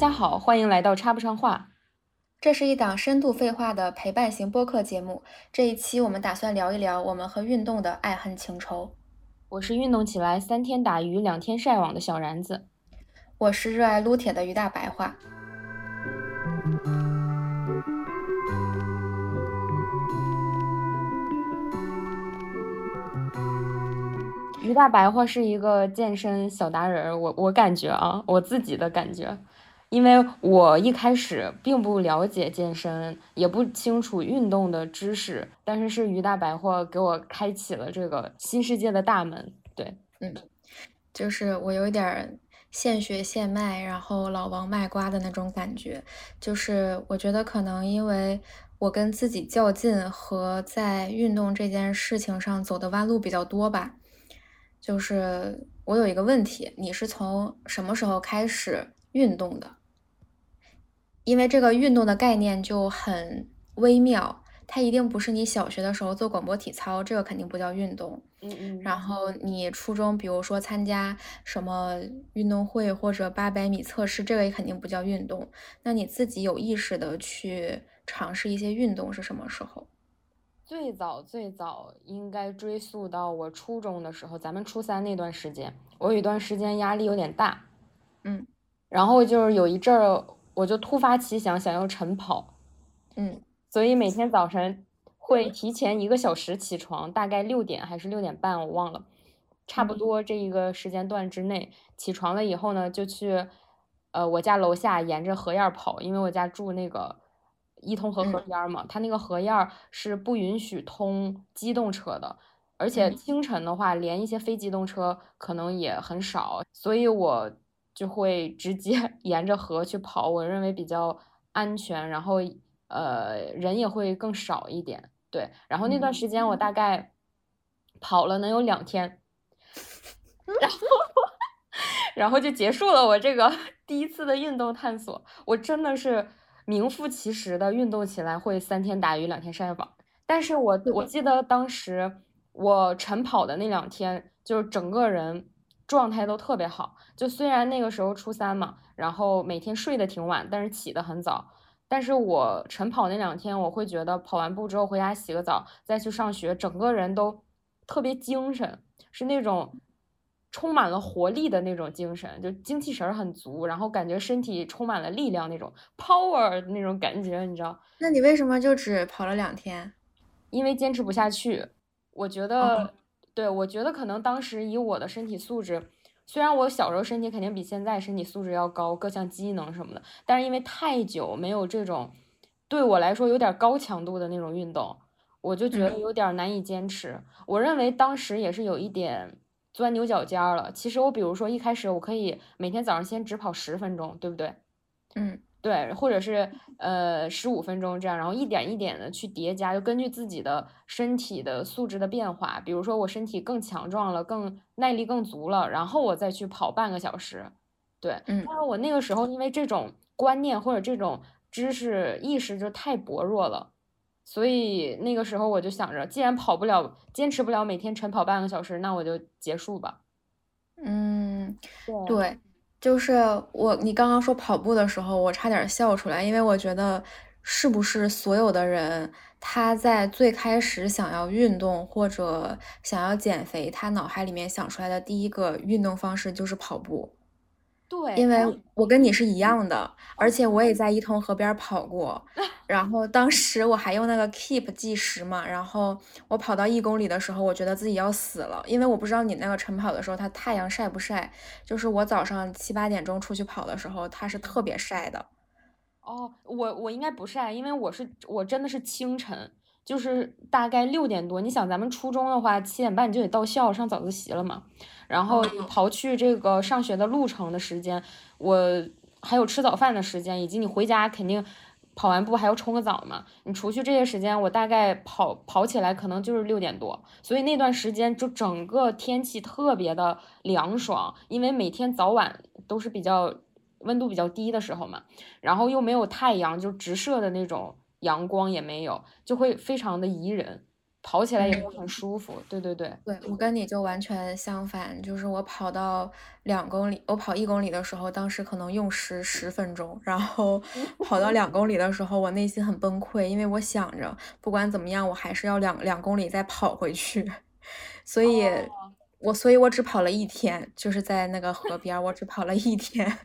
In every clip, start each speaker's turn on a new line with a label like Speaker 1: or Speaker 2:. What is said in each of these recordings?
Speaker 1: 家好，欢迎来到插不上话。
Speaker 2: 这是一档深度废话的陪伴型播客节目。这一期我们打算聊一聊我们和运动的爱恨情仇。
Speaker 1: 我是运动起来三天打鱼两天晒网的小然子。
Speaker 2: 我是热爱撸铁的于大白话。
Speaker 1: 于大白话是一个健身小达人，我我感觉啊，我自己的感觉。因为我一开始并不了解健身，也不清楚运动的知识，但是是于大白货给我开启了这个新世界的大门。对，
Speaker 2: 嗯，就是我有点现学现卖，然后老王卖瓜的那种感觉。就是我觉得可能因为我跟自己较劲和在运动这件事情上走的弯路比较多吧。就是我有一个问题，你是从什么时候开始运动的？因为这个运动的概念就很微妙，它一定不是你小学的时候做广播体操，这个肯定不叫运动。
Speaker 1: 嗯嗯。
Speaker 2: 然后你初中，比如说参加什么运动会或者八百米测试，这个也肯定不叫运动。那你自己有意识的去尝试一些运动是什么时候？
Speaker 1: 最早最早应该追溯到我初中的时候，咱们初三那段时间，我有一段时间压力有点大。
Speaker 2: 嗯。
Speaker 1: 然后就是有一阵儿。我就突发奇想，想要晨跑，
Speaker 2: 嗯，
Speaker 1: 所以每天早晨会提前一个小时起床，大概六点还是六点半，我忘了，差不多这一个时间段之内起床了以后呢，就去呃我家楼下沿着河沿跑，因为我家住那个伊通河河边嘛，它那个河沿是不允许通机动车的，而且清晨的话，连一些非机动车可能也很少，所以我。就会直接 沿着河去跑，我认为比较安全，然后呃人也会更少一点。对，然后那段时间我大概跑了能有两天，然后然后就结束了我这个 第一次的运动探索。我真的是名副其实的运动起来会三天打鱼两天晒网。但是我我记得当时我晨跑的那两天，就是整个人。状态都特别好，就虽然那个时候初三嘛，然后每天睡得挺晚，但是起得很早。但是我晨跑那两天，我会觉得跑完步之后回家洗个澡再去上学，整个人都特别精神，是那种充满了活力的那种精神，就精气神很足，然后感觉身体充满了力量那种 power 的那种感觉，你知道？
Speaker 2: 那你为什么就只跑了两天？
Speaker 1: 因为坚持不下去，我觉得。对，我觉得可能当时以我的身体素质，虽然我小时候身体肯定比现在身体素质要高，各项机能什么的，但是因为太久没有这种对我来说有点高强度的那种运动，我就觉得有点难以坚持。我认为当时也是有一点钻牛角尖了。其实我比如说一开始我可以每天早上先只跑十分钟，对不对？
Speaker 2: 嗯。
Speaker 1: 对，或者是呃十五分钟这样，然后一点一点的去叠加，就根据自己的身体的素质的变化，比如说我身体更强壮了，更耐力更足了，然后我再去跑半个小时。对，
Speaker 2: 嗯，
Speaker 1: 但是我那个时候因为这种观念或者这种知识意识就太薄弱了，所以那个时候我就想着，既然跑不了，坚持不了每天晨跑半个小时，那我就结束吧。
Speaker 2: 嗯，对。就是我，你刚刚说跑步的时候，我差点笑出来，因为我觉得是不是所有的人他在最开始想要运动或者想要减肥，他脑海里面想出来的第一个运动方式就是跑步。
Speaker 1: 对，
Speaker 2: 因为我跟你是一样的，而且我也在伊通河边跑过，然后当时我还用那个 Keep 计时嘛，然后我跑到一公里的时候，我觉得自己要死了，因为我不知道你那个晨跑的时候它太阳晒不晒，就是我早上七八点钟出去跑的时候，它是特别晒的。
Speaker 1: 哦，我我应该不晒，因为我是我真的是清晨，就是大概六点多，你想咱们初中的话，七点半你就得到校上早自习了嘛。然后刨去这个上学的路程的时间，我还有吃早饭的时间，以及你回家肯定跑完步还要冲个澡嘛。你除去这些时间，我大概跑跑起来可能就是六点多。所以那段时间就整个天气特别的凉爽，因为每天早晚都是比较温度比较低的时候嘛，然后又没有太阳就直射的那种阳光也没有，就会非常的宜人。跑起来也会很舒服。对对对，
Speaker 2: 对我跟你就完全相反，就是我跑到两公里，我跑一公里的时候，当时可能用时十分钟，然后 跑到两公里的时候，我内心很崩溃，因为我想着不管怎么样，我还是要两两公里再跑回去，所以。我所以，我只跑了一天，就是在那个河边，我只跑了一天，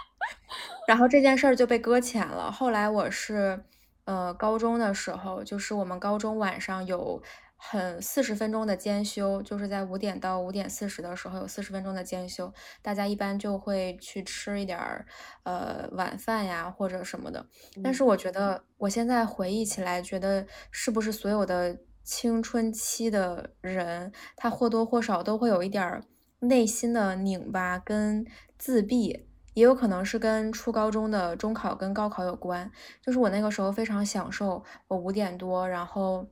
Speaker 2: 然后这件事儿就被搁浅了。后来我是，呃，高中的时候，就是我们高中晚上有很四十分钟的监修，就是在五点到五点四十的时候有四十分钟的监修，大家一般就会去吃一点儿，呃，晚饭呀或者什么的。但是我觉得，我现在回忆起来，觉得是不是所有的。青春期的人，他或多或少都会有一点内心的拧巴跟自闭，也有可能是跟初高中的中考跟高考有关。就是我那个时候非常享受，我五点多，然后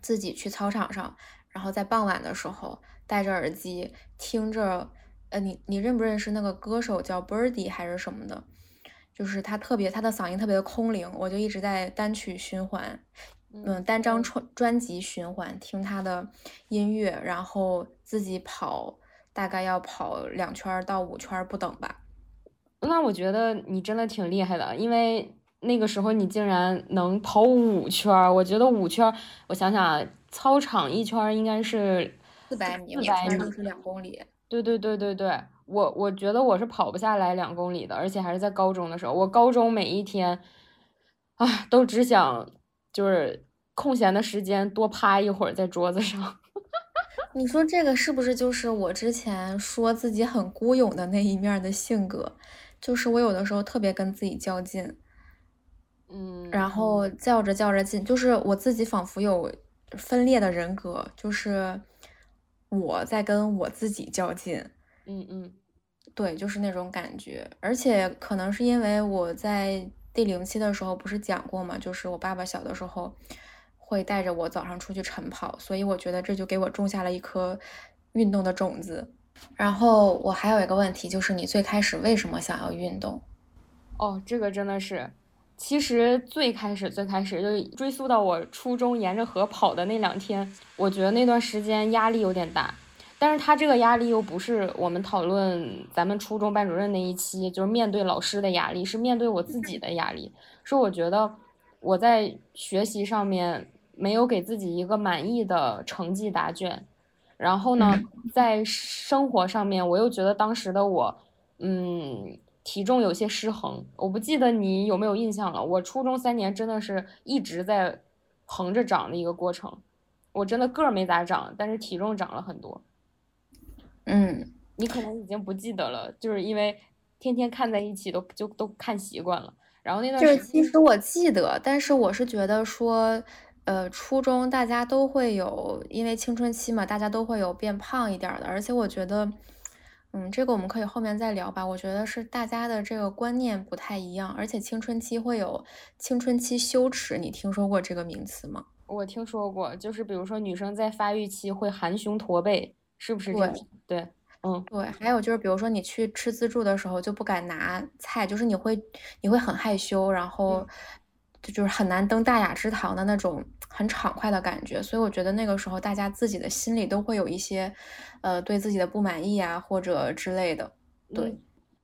Speaker 2: 自己去操场上，然后在傍晚的时候戴着耳机听着，呃，你你认不认识那个歌手叫 Birdy 还是什么的？就是他特别，他的嗓音特别的空灵，我就一直在单曲循环。嗯，单张专专辑循环听他的音乐，然后自己跑，大概要跑两圈到五圈不等吧。
Speaker 1: 那我觉得你真的挺厉害的，因为那个时候你竟然能跑五圈。我觉得五圈，我想想啊，操场一圈应该是
Speaker 2: 四百米，
Speaker 1: 四百米
Speaker 2: 就是两公里。
Speaker 1: 对对对对对，我我觉得我是跑不下来两公里的，而且还是在高中的时候。我高中每一天，啊，都只想。就是空闲的时间多趴一会儿在桌子上。
Speaker 2: 你说这个是不是就是我之前说自己很孤勇的那一面的性格？就是我有的时候特别跟自己较劲，
Speaker 1: 嗯，
Speaker 2: 然后较着较着劲，就是我自己仿佛有分裂的人格，就是我在跟我自己较劲。
Speaker 1: 嗯嗯，
Speaker 2: 对，就是那种感觉。而且可能是因为我在。第零期的时候不是讲过嘛？就是我爸爸小的时候会带着我早上出去晨跑，所以我觉得这就给我种下了一颗运动的种子。然后我还有一个问题，就是你最开始为什么想要运动？
Speaker 1: 哦，这个真的是，其实最开始最开始就追溯到我初中沿着河跑的那两天，我觉得那段时间压力有点大。但是他这个压力又不是我们讨论咱们初中班主任那一期，就是面对老师的压力，是面对我自己的压力。是我觉得我在学习上面没有给自己一个满意的成绩答卷，然后呢，在生活上面我又觉得当时的我，嗯，体重有些失衡。我不记得你有没有印象了。我初中三年真的是一直在横着长的一个过程，我真的个儿没咋长，但是体重长了很多。
Speaker 2: 嗯，
Speaker 1: 你可能已经不记得了，就是因为天天看在一起，都就都看习惯了。然后那段
Speaker 2: 就是其实我记得，但是我是觉得说，呃，初中大家都会有，因为青春期嘛，大家都会有变胖一点的。而且我觉得，嗯，这个我们可以后面再聊吧。我觉得是大家的这个观念不太一样，而且青春期会有青春期羞耻，你听说过这个名词吗？
Speaker 1: 我听说过，就是比如说女生在发育期会含胸驼背。是不是这样？对，嗯，
Speaker 2: 对，还有就是，比如说你去吃自助的时候就不敢拿菜，就是你会你会很害羞，然后就就是很难登大雅之堂的那种很畅快的感觉。所以我觉得那个时候大家自己的心里都会有一些呃对自己的不满意啊或者之类的。对，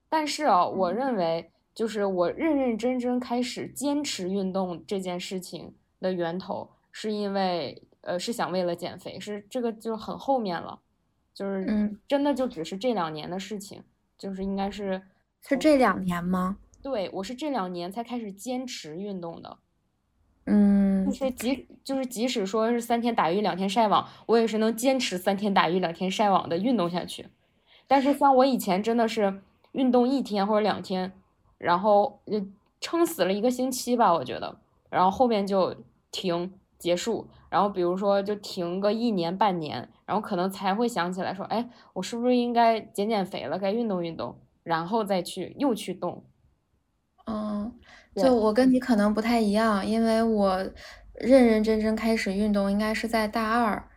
Speaker 1: 但是啊，我认为就是我认认真真开始坚持运动这件事情的源头，是因为呃是想为了减肥，是这个就很后面了。就是
Speaker 2: 嗯，
Speaker 1: 真的就只是这两年的事情，就是应该是
Speaker 2: 是这两年吗？
Speaker 1: 对，我是这两年才开始坚持运动的。
Speaker 2: 嗯，
Speaker 1: 就是即就是即使说是三天打鱼两天晒网，我也是能坚持三天打鱼两天晒网的运动下去。但是像我以前真的是运动一天或者两天，然后就撑死了一个星期吧，我觉得，然后后面就停结束。然后比如说就停个一年半年，然后可能才会想起来说，哎，我是不是应该减减肥了，该运动运动，然后再去又去动。
Speaker 2: 嗯，就我跟你可能不太一样，因为我认认真真开始运动应该是在大二，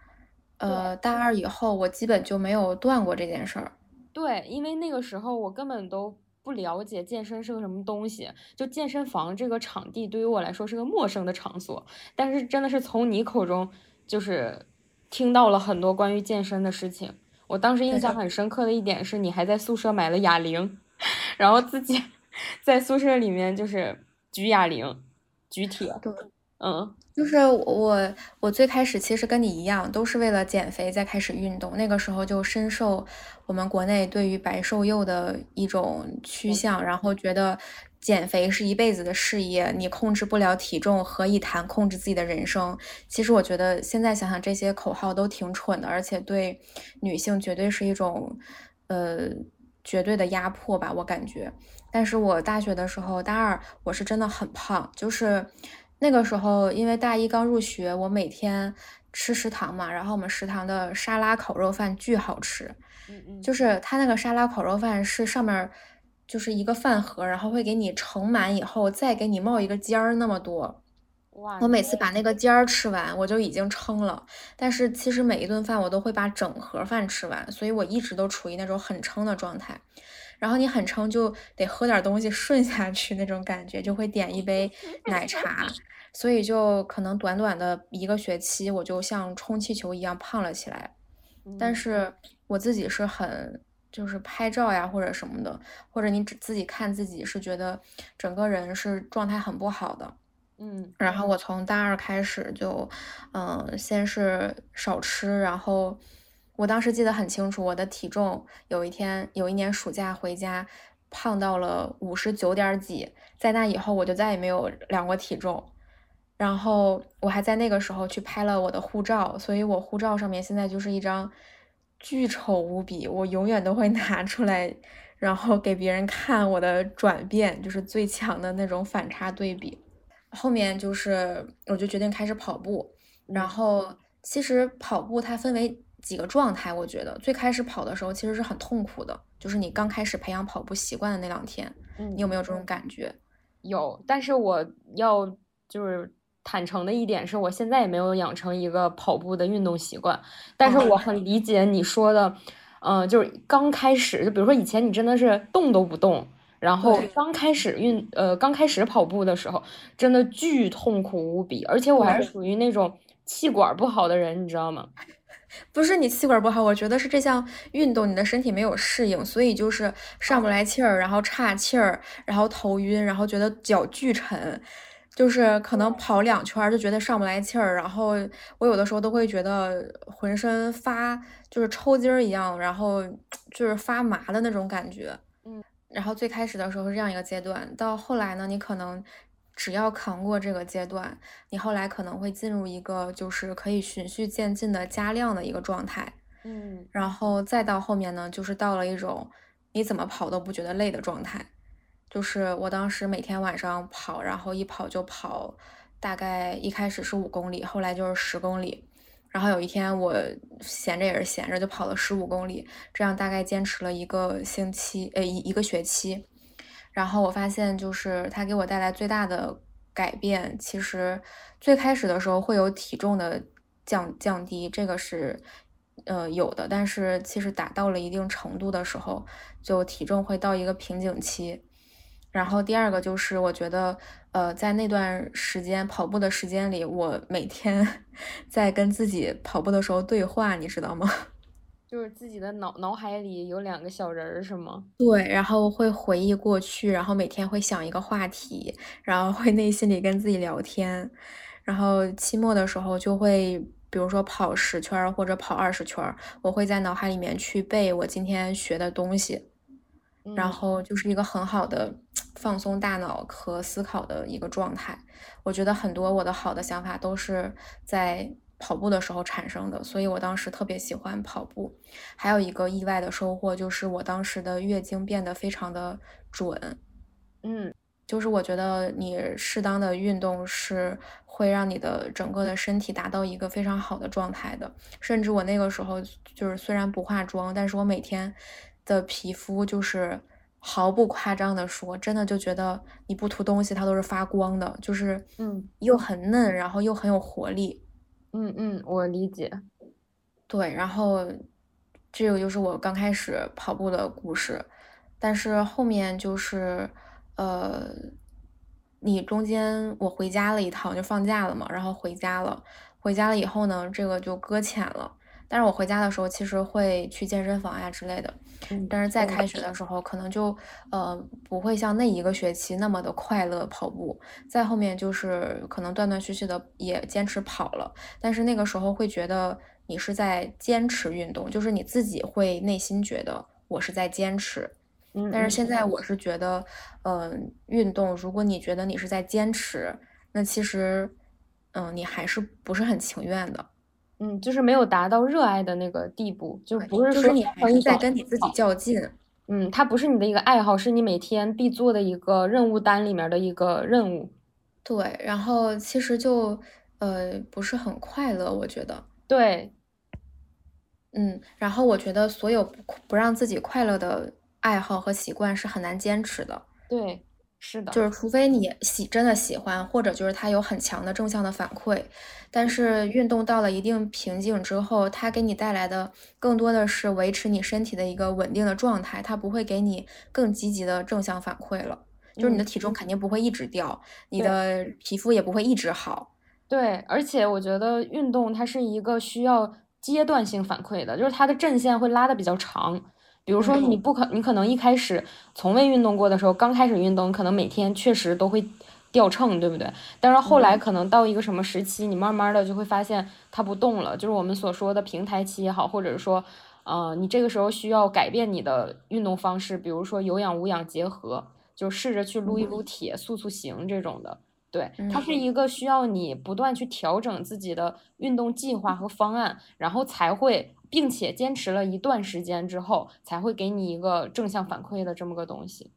Speaker 2: 呃，大二以后我基本就没有断过这件事儿。
Speaker 1: 对，因为那个时候我根本都。不了解健身是个什么东西，就健身房这个场地对于我来说是个陌生的场所。但是真的是从你口中就是听到了很多关于健身的事情。我当时印象很深刻的一点是你还在宿舍买了哑铃，然后自己 在宿舍里面就是举哑铃、举铁。
Speaker 2: 对，
Speaker 1: 嗯，
Speaker 2: 就是我，我最开始其实跟你一样，都是为了减肥再开始运动。那个时候就深受我们国内对于白瘦幼的一种趋向，然后觉得。减肥是一辈子的事业，你控制不了体重，何以谈控制自己的人生？其实我觉得现在想想，这些口号都挺蠢的，而且对女性绝对是一种，呃，绝对的压迫吧，我感觉。但是我大学的时候，大二我是真的很胖，就是那个时候，因为大一刚入学，我每天吃食堂嘛，然后我们食堂的沙拉烤肉饭巨好吃，
Speaker 1: 嗯嗯，
Speaker 2: 就是它那个沙拉烤肉饭是上面。就是一个饭盒，然后会给你盛满以后，再给你冒一个尖儿那么多。
Speaker 1: 哇！
Speaker 2: 我每次把那个尖儿吃完，我就已经撑了。但是其实每一顿饭我都会把整盒饭吃完，所以我一直都处于那种很撑的状态。然后你很撑，就得喝点东西顺下去那种感觉，就会点一杯奶茶。所以就可能短短的一个学期，我就像充气球一样胖了起来。但是我自己是很。就是拍照呀，或者什么的，或者你只自己看自己是觉得整个人是状态很不好的，
Speaker 1: 嗯。
Speaker 2: 然后我从大二开始就，嗯，先是少吃，然后我当时记得很清楚，我的体重有一天有一年暑假回家胖到了五十九点几，在那以后我就再也没有量过体重，然后我还在那个时候去拍了我的护照，所以我护照上面现在就是一张。巨丑无比，我永远都会拿出来，然后给别人看我的转变，就是最强的那种反差对比。后面就是，我就决定开始跑步。然后其实跑步它分为几个状态，我觉得最开始跑的时候其实是很痛苦的，就是你刚开始培养跑步习惯的那两天，你有没有这种感觉？
Speaker 1: 有，但是我要就是。坦诚的一点是我现在也没有养成一个跑步的运动习惯，但是我很理解你说的，嗯，就是刚开始，就比如说以前你真的是动都不动，然后刚开始运，呃，刚开始跑步的时候，真的巨痛苦无比，而且我还是属于那种气管不好的人，你知道吗？
Speaker 2: 不是你气管不好，我觉得是这项运动你的身体没有适应，所以就是上不来气儿，然后岔气儿，然后头晕，然后觉得脚巨沉。就是可能跑两圈就觉得上不来气儿，然后我有的时候都会觉得浑身发，就是抽筋儿一样，然后 就是发麻的那种感觉。
Speaker 1: 嗯，
Speaker 2: 然后最开始的时候是这样一个阶段，到后来呢，你可能只要扛过这个阶段，你后来可能会进入一个就是可以循序渐进的加量的一个状态。
Speaker 1: 嗯，
Speaker 2: 然后再到后面呢，就是到了一种你怎么跑都不觉得累的状态。就是我当时每天晚上跑，然后一跑就跑，大概一开始是五公里，后来就是十公里，然后有一天我闲着也是闲着，就跑了十五公里，这样大概坚持了一个星期，呃一一个学期，然后我发现就是它给我带来最大的改变，其实最开始的时候会有体重的降降低，这个是呃有的，但是其实达到了一定程度的时候，就体重会到一个瓶颈期。然后第二个就是，我觉得，呃，在那段时间跑步的时间里，我每天 在跟自己跑步的时候对话，你知道吗？
Speaker 1: 就是自己的脑脑海里有两个小人儿，是吗？
Speaker 2: 对，然后会回忆过去，然后每天会想一个话题，然后会内心里跟自己聊天，然后期末的时候就会，比如说跑十圈或者跑二十圈，我会在脑海里面去背我今天学的东西。然后就是一个很好的放松大脑和思考的一个状态。我觉得很多我的好的想法都是在跑步的时候产生的，所以我当时特别喜欢跑步。还有一个意外的收获就是我当时的月经变得非常的准。
Speaker 1: 嗯，
Speaker 2: 就是我觉得你适当的运动是会让你的整个的身体达到一个非常好的状态的。甚至我那个时候就是虽然不化妆，但是我每天。的皮肤就是毫不夸张的说，真的就觉得你不涂东西它都是发光的，就是
Speaker 1: 嗯，
Speaker 2: 又很嫩，然后又很有活力。
Speaker 1: 嗯嗯，我理解。
Speaker 2: 对，然后这个就是我刚开始跑步的故事，但是后面就是呃，你中间我回家了一趟，就放假了嘛，然后回家了，回家了以后呢，这个就搁浅了。但是我回家的时候，其实会去健身房呀之类的。但是在开学的时候，可能就呃不会像那一个学期那么的快乐跑步。在后面就是可能断断续续的也坚持跑了，但是那个时候会觉得你是在坚持运动，就是你自己会内心觉得我是在坚持。但是现在我是觉得，嗯，运动如果你觉得你是在坚持，那其实，嗯，你还是不是很情愿的。
Speaker 1: 嗯，就是没有达到热爱的那个地步，就不是
Speaker 2: 说你可以在跟你自己较劲。
Speaker 1: 嗯，它不是你的一个爱好，是你每天必做的一个任务单里面的一个任务。
Speaker 2: 对，然后其实就呃不是很快乐，我觉得。
Speaker 1: 对。
Speaker 2: 嗯，然后我觉得所有不不让自己快乐的爱好和习惯是很难坚持的。
Speaker 1: 对。是的，
Speaker 2: 就是除非你喜真的喜欢，或者就是它有很强的正向的反馈，但是运动到了一定瓶颈之后，它给你带来的更多的是维持你身体的一个稳定的状态，它不会给你更积极的正向反馈了。就是你的体重肯定不会一直掉，你的皮肤也不会一直好。
Speaker 1: 对，而且我觉得运动它是一个需要阶段性反馈的，就是它的阵线会拉的比较长。比如说，你不可，你可能一开始从未运动过的时候，刚开始运动，可能每天确实都会掉秤，对不对？但是后来可能到一个什么时期，你慢慢的就会发现它不动了，就是我们所说的平台期也好，或者是说，呃，你这个时候需要改变你的运动方式，比如说有氧无氧结合，就试着去撸一撸铁、塑塑形这种的。对，它是一个需要你不断去调整自己的运动计划和方案，然后才会。并且坚持了一段时间之后，才会给你一个正向反馈的这么个东西。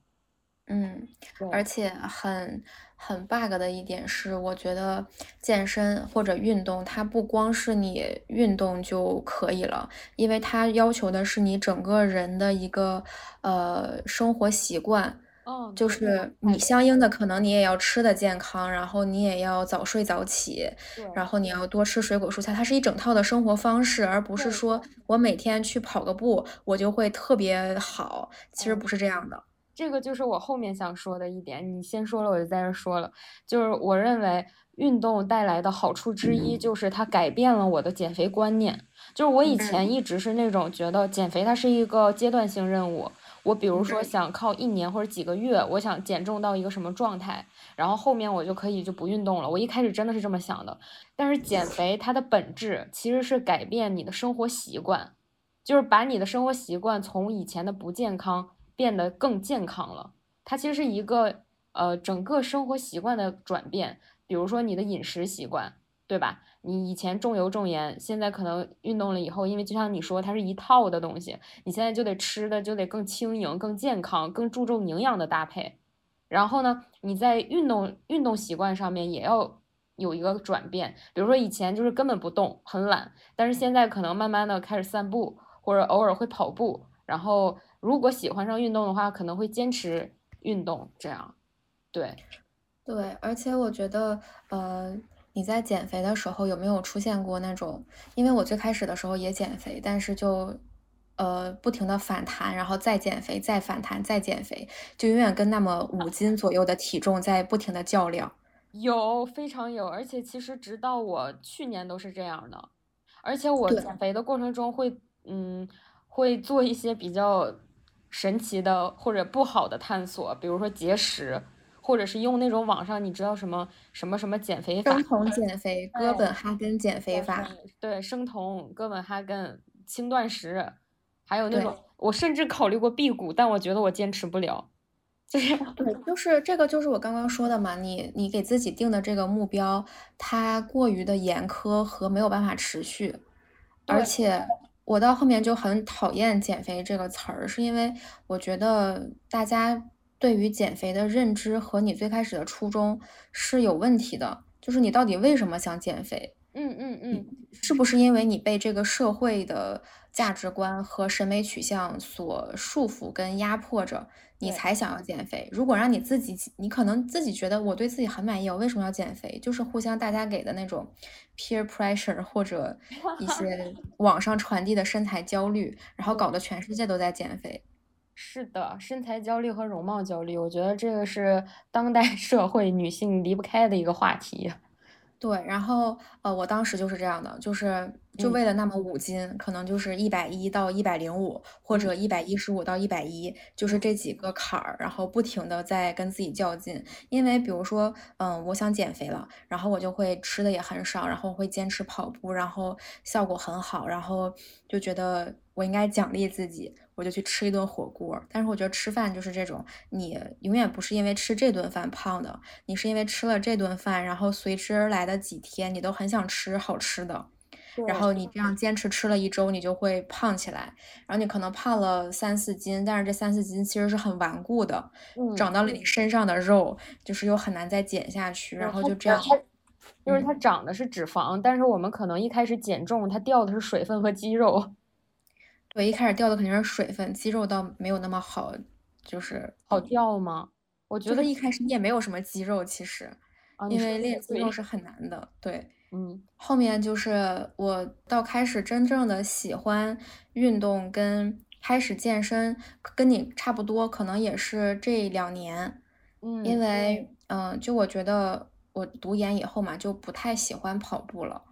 Speaker 2: 嗯，而且很很 bug 的一点是，我觉得健身或者运动，它不光是你运动就可以了，因为它要求的是你整个人的一个呃生活习惯。
Speaker 1: 嗯，
Speaker 2: 就是你相应的可能你也要吃的健康，然后你也要早睡早起，然。后你要多吃水果蔬菜，它是一整套的生活方式，而不是说我每天去跑个步我就会特别好，其实不是这样的。
Speaker 1: 这个就是我后面想说的一点，你先说了我就在这说了，就是我认为运动带来的好处之一就是它改变了我的减肥观念，就是我以前一直是那种觉得减肥它是一个阶段性任务。我比如说想靠一年或者几个月，我想减重到一个什么状态，然后后面我就可以就不运动了。我一开始真的是这么想的，但是减肥它的本质其实是改变你的生活习惯，就是把你的生活习惯从以前的不健康变得更健康了。它其实是一个呃整个生活习惯的转变，比如说你的饮食习惯，对吧？你以前重油重盐，现在可能运动了以后，因为就像你说，它是一套的东西，你现在就得吃的就得更轻盈、更健康、更注重营养的搭配。然后呢，你在运动运动习惯上面也要有一个转变，比如说以前就是根本不动，很懒，但是现在可能慢慢的开始散步，或者偶尔会跑步。然后如果喜欢上运动的话，可能会坚持运动，这样。对，
Speaker 2: 对，而且我觉得，呃。你在减肥的时候有没有出现过那种？因为我最开始的时候也减肥，但是就，呃，不停的反弹，然后再减肥，再反弹，再减肥，就永远跟那么五斤左右的体重在不停的较量。
Speaker 1: 有，非常有，而且其实直到我去年都是这样的。而且我减肥的过程中会，嗯，会做一些比较神奇的或者不好的探索，比如说节食。或者是用那种网上你知道什么什么什么减肥法？
Speaker 2: 生酮减肥、哥本哈根减肥法。
Speaker 1: 对，生酮、哥本哈根、轻断食，还有那种我甚至考虑过辟谷，但我觉得我坚持不了。就是
Speaker 2: 对，就是这个，就是我刚刚说的嘛。你你给自己定的这个目标，它过于的严苛和没有办法持续。而且我到后面就很讨厌减肥这个词儿，是因为我觉得大家。对于减肥的认知和你最开始的初衷是有问题的，就是你到底为什么想减肥？
Speaker 1: 嗯嗯嗯，
Speaker 2: 是不是因为你被这个社会的价值观和审美取向所束缚跟压迫着，你才想要减肥？如果让你自己，你可能自己觉得我对自己很满意，我为什么要减肥？就是互相大家给的那种 peer pressure 或者一些 网上传递的身材焦虑，然后搞得全世界都在减肥。
Speaker 1: 是的，身材焦虑和容貌焦虑，我觉得这个是当代 社会女性离不开的一个话题。
Speaker 2: 对，然后呃，我当时就是这样的，就是就为了那么五斤，可能就是一百一到一百零五，或者一百一十五到一百一，就是这几个坎儿，然后不停的在跟自己较劲。因为比如说，嗯，我想减肥了，然后我就会吃的也很少，然后会坚持跑步，然后效果很好，然后就觉得我应该奖励自己。我就去吃一顿火锅，但是我觉得吃饭就是这种，你永远不是因为吃这顿饭胖的，你是因为吃了这顿饭，然后随之而来的几天，你都很想吃好吃的，然后你。这样坚持吃了一周，你就会胖起来，然后你可能胖了三四斤，但是这三四斤其实是很顽固的，长到了你身上的肉，就是又很难再减下去，然后就这样，
Speaker 1: 就是它长的是脂肪，但是我们可能一开始减重，它掉的是水分和肌肉。
Speaker 2: 对，一开始掉的肯定是水分，肌肉倒没有那么好，就是
Speaker 1: 好掉吗？我觉得
Speaker 2: 一开始你也没有什么肌肉，其实，因为练肌肉是很难的。对，
Speaker 1: 嗯，
Speaker 2: 后面就是我到开始真正的喜欢运动跟开始健身，跟你差不多，可能也是这两年。
Speaker 1: 嗯，
Speaker 2: 因为嗯，就我觉得我读研以后嘛，就不太喜欢跑步了。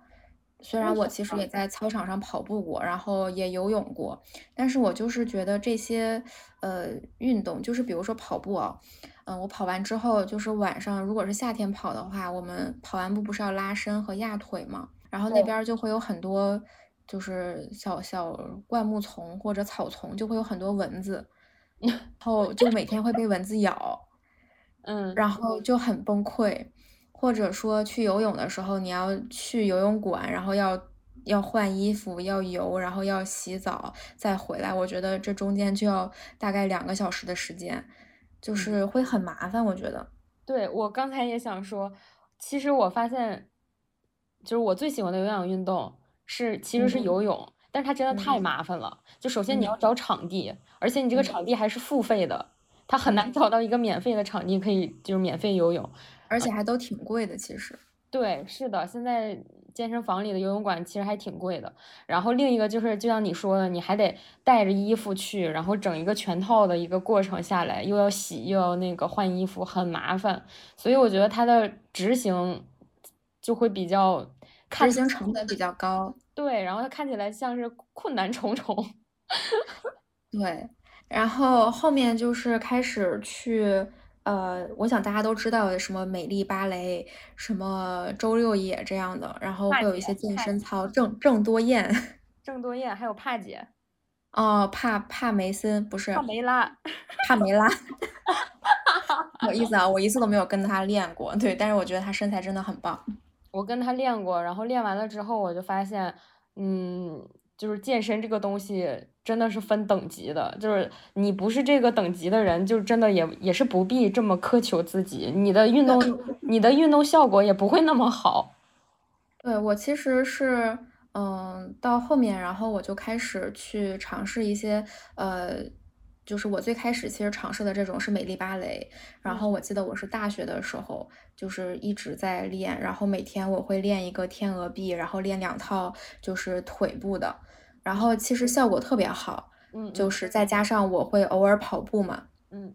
Speaker 2: 虽然我其实也在操场上跑步过，然后也游泳过，但是我就是觉得这些呃运动，就是比如说跑步啊，嗯，我跑完之后，就是晚上如果是夏天跑的话，我们跑完步不是要拉伸和压腿嘛，然后那边就会有很多就是小小灌木丛或者草丛，就会有很多蚊子，然后就每天会被蚊子咬，
Speaker 1: 嗯，
Speaker 2: 然后就很崩溃。或者说去游泳的时候，你要去游泳馆，然后要要换衣服，要游，然后要洗澡，再回来。我觉得这中间就要大概两个小时的时间，就是会很麻烦。我觉得，
Speaker 1: 对我刚才也想说，其实我发现，就是我最喜欢的有氧运动是其实是游泳，但是它真的太麻烦了。就首先你要找场地，而且你这个场地还是付费的，它很难找到一个免费的场地可以就是免费游泳。
Speaker 2: 而且还都挺贵的，其实。
Speaker 1: 对，是的，现在健身房里的游泳馆其实还挺贵的。然后另一个就是，就像你说的，你还得带着衣服去，然后整一个全套的一个过程下来，又要洗，又要那个换衣服，很麻烦。所以我觉得它的执行就会比较，
Speaker 2: 执行成本比较高。
Speaker 1: 对，然后它看起来像是困难重重。
Speaker 2: 对，然后后面就是开始去。呃，我想大家都知道的，什么美丽芭蕾，什么周六野这样的，然后会有一些健身操，郑郑多燕，
Speaker 1: 郑多燕，还有帕姐，
Speaker 2: 哦，帕帕梅森不是
Speaker 1: 帕梅拉，
Speaker 2: 帕梅拉，不好意思啊，我一次都没有跟她练过，对，但是我觉得她身材真的很棒。
Speaker 1: 我跟她练过，然后练完了之后，我就发现，嗯。就是健身这个东西真的是分等级的，就是你不是这个等级的人，就真的也也是不必这么苛求自己，你的运动你的运动效果也不会那么好。
Speaker 2: 对我其实是，嗯，到后面然后我就开始去尝试一些，呃，就是我最开始其实尝试的这种是美丽芭蕾，然后我记得我是大学的时候就是一直在练，然后每天我会练一个天鹅臂，然后练两套就是腿部的。然后其实效果特别好，
Speaker 1: 嗯，
Speaker 2: 就是再加上我会偶尔跑步嘛，
Speaker 1: 嗯，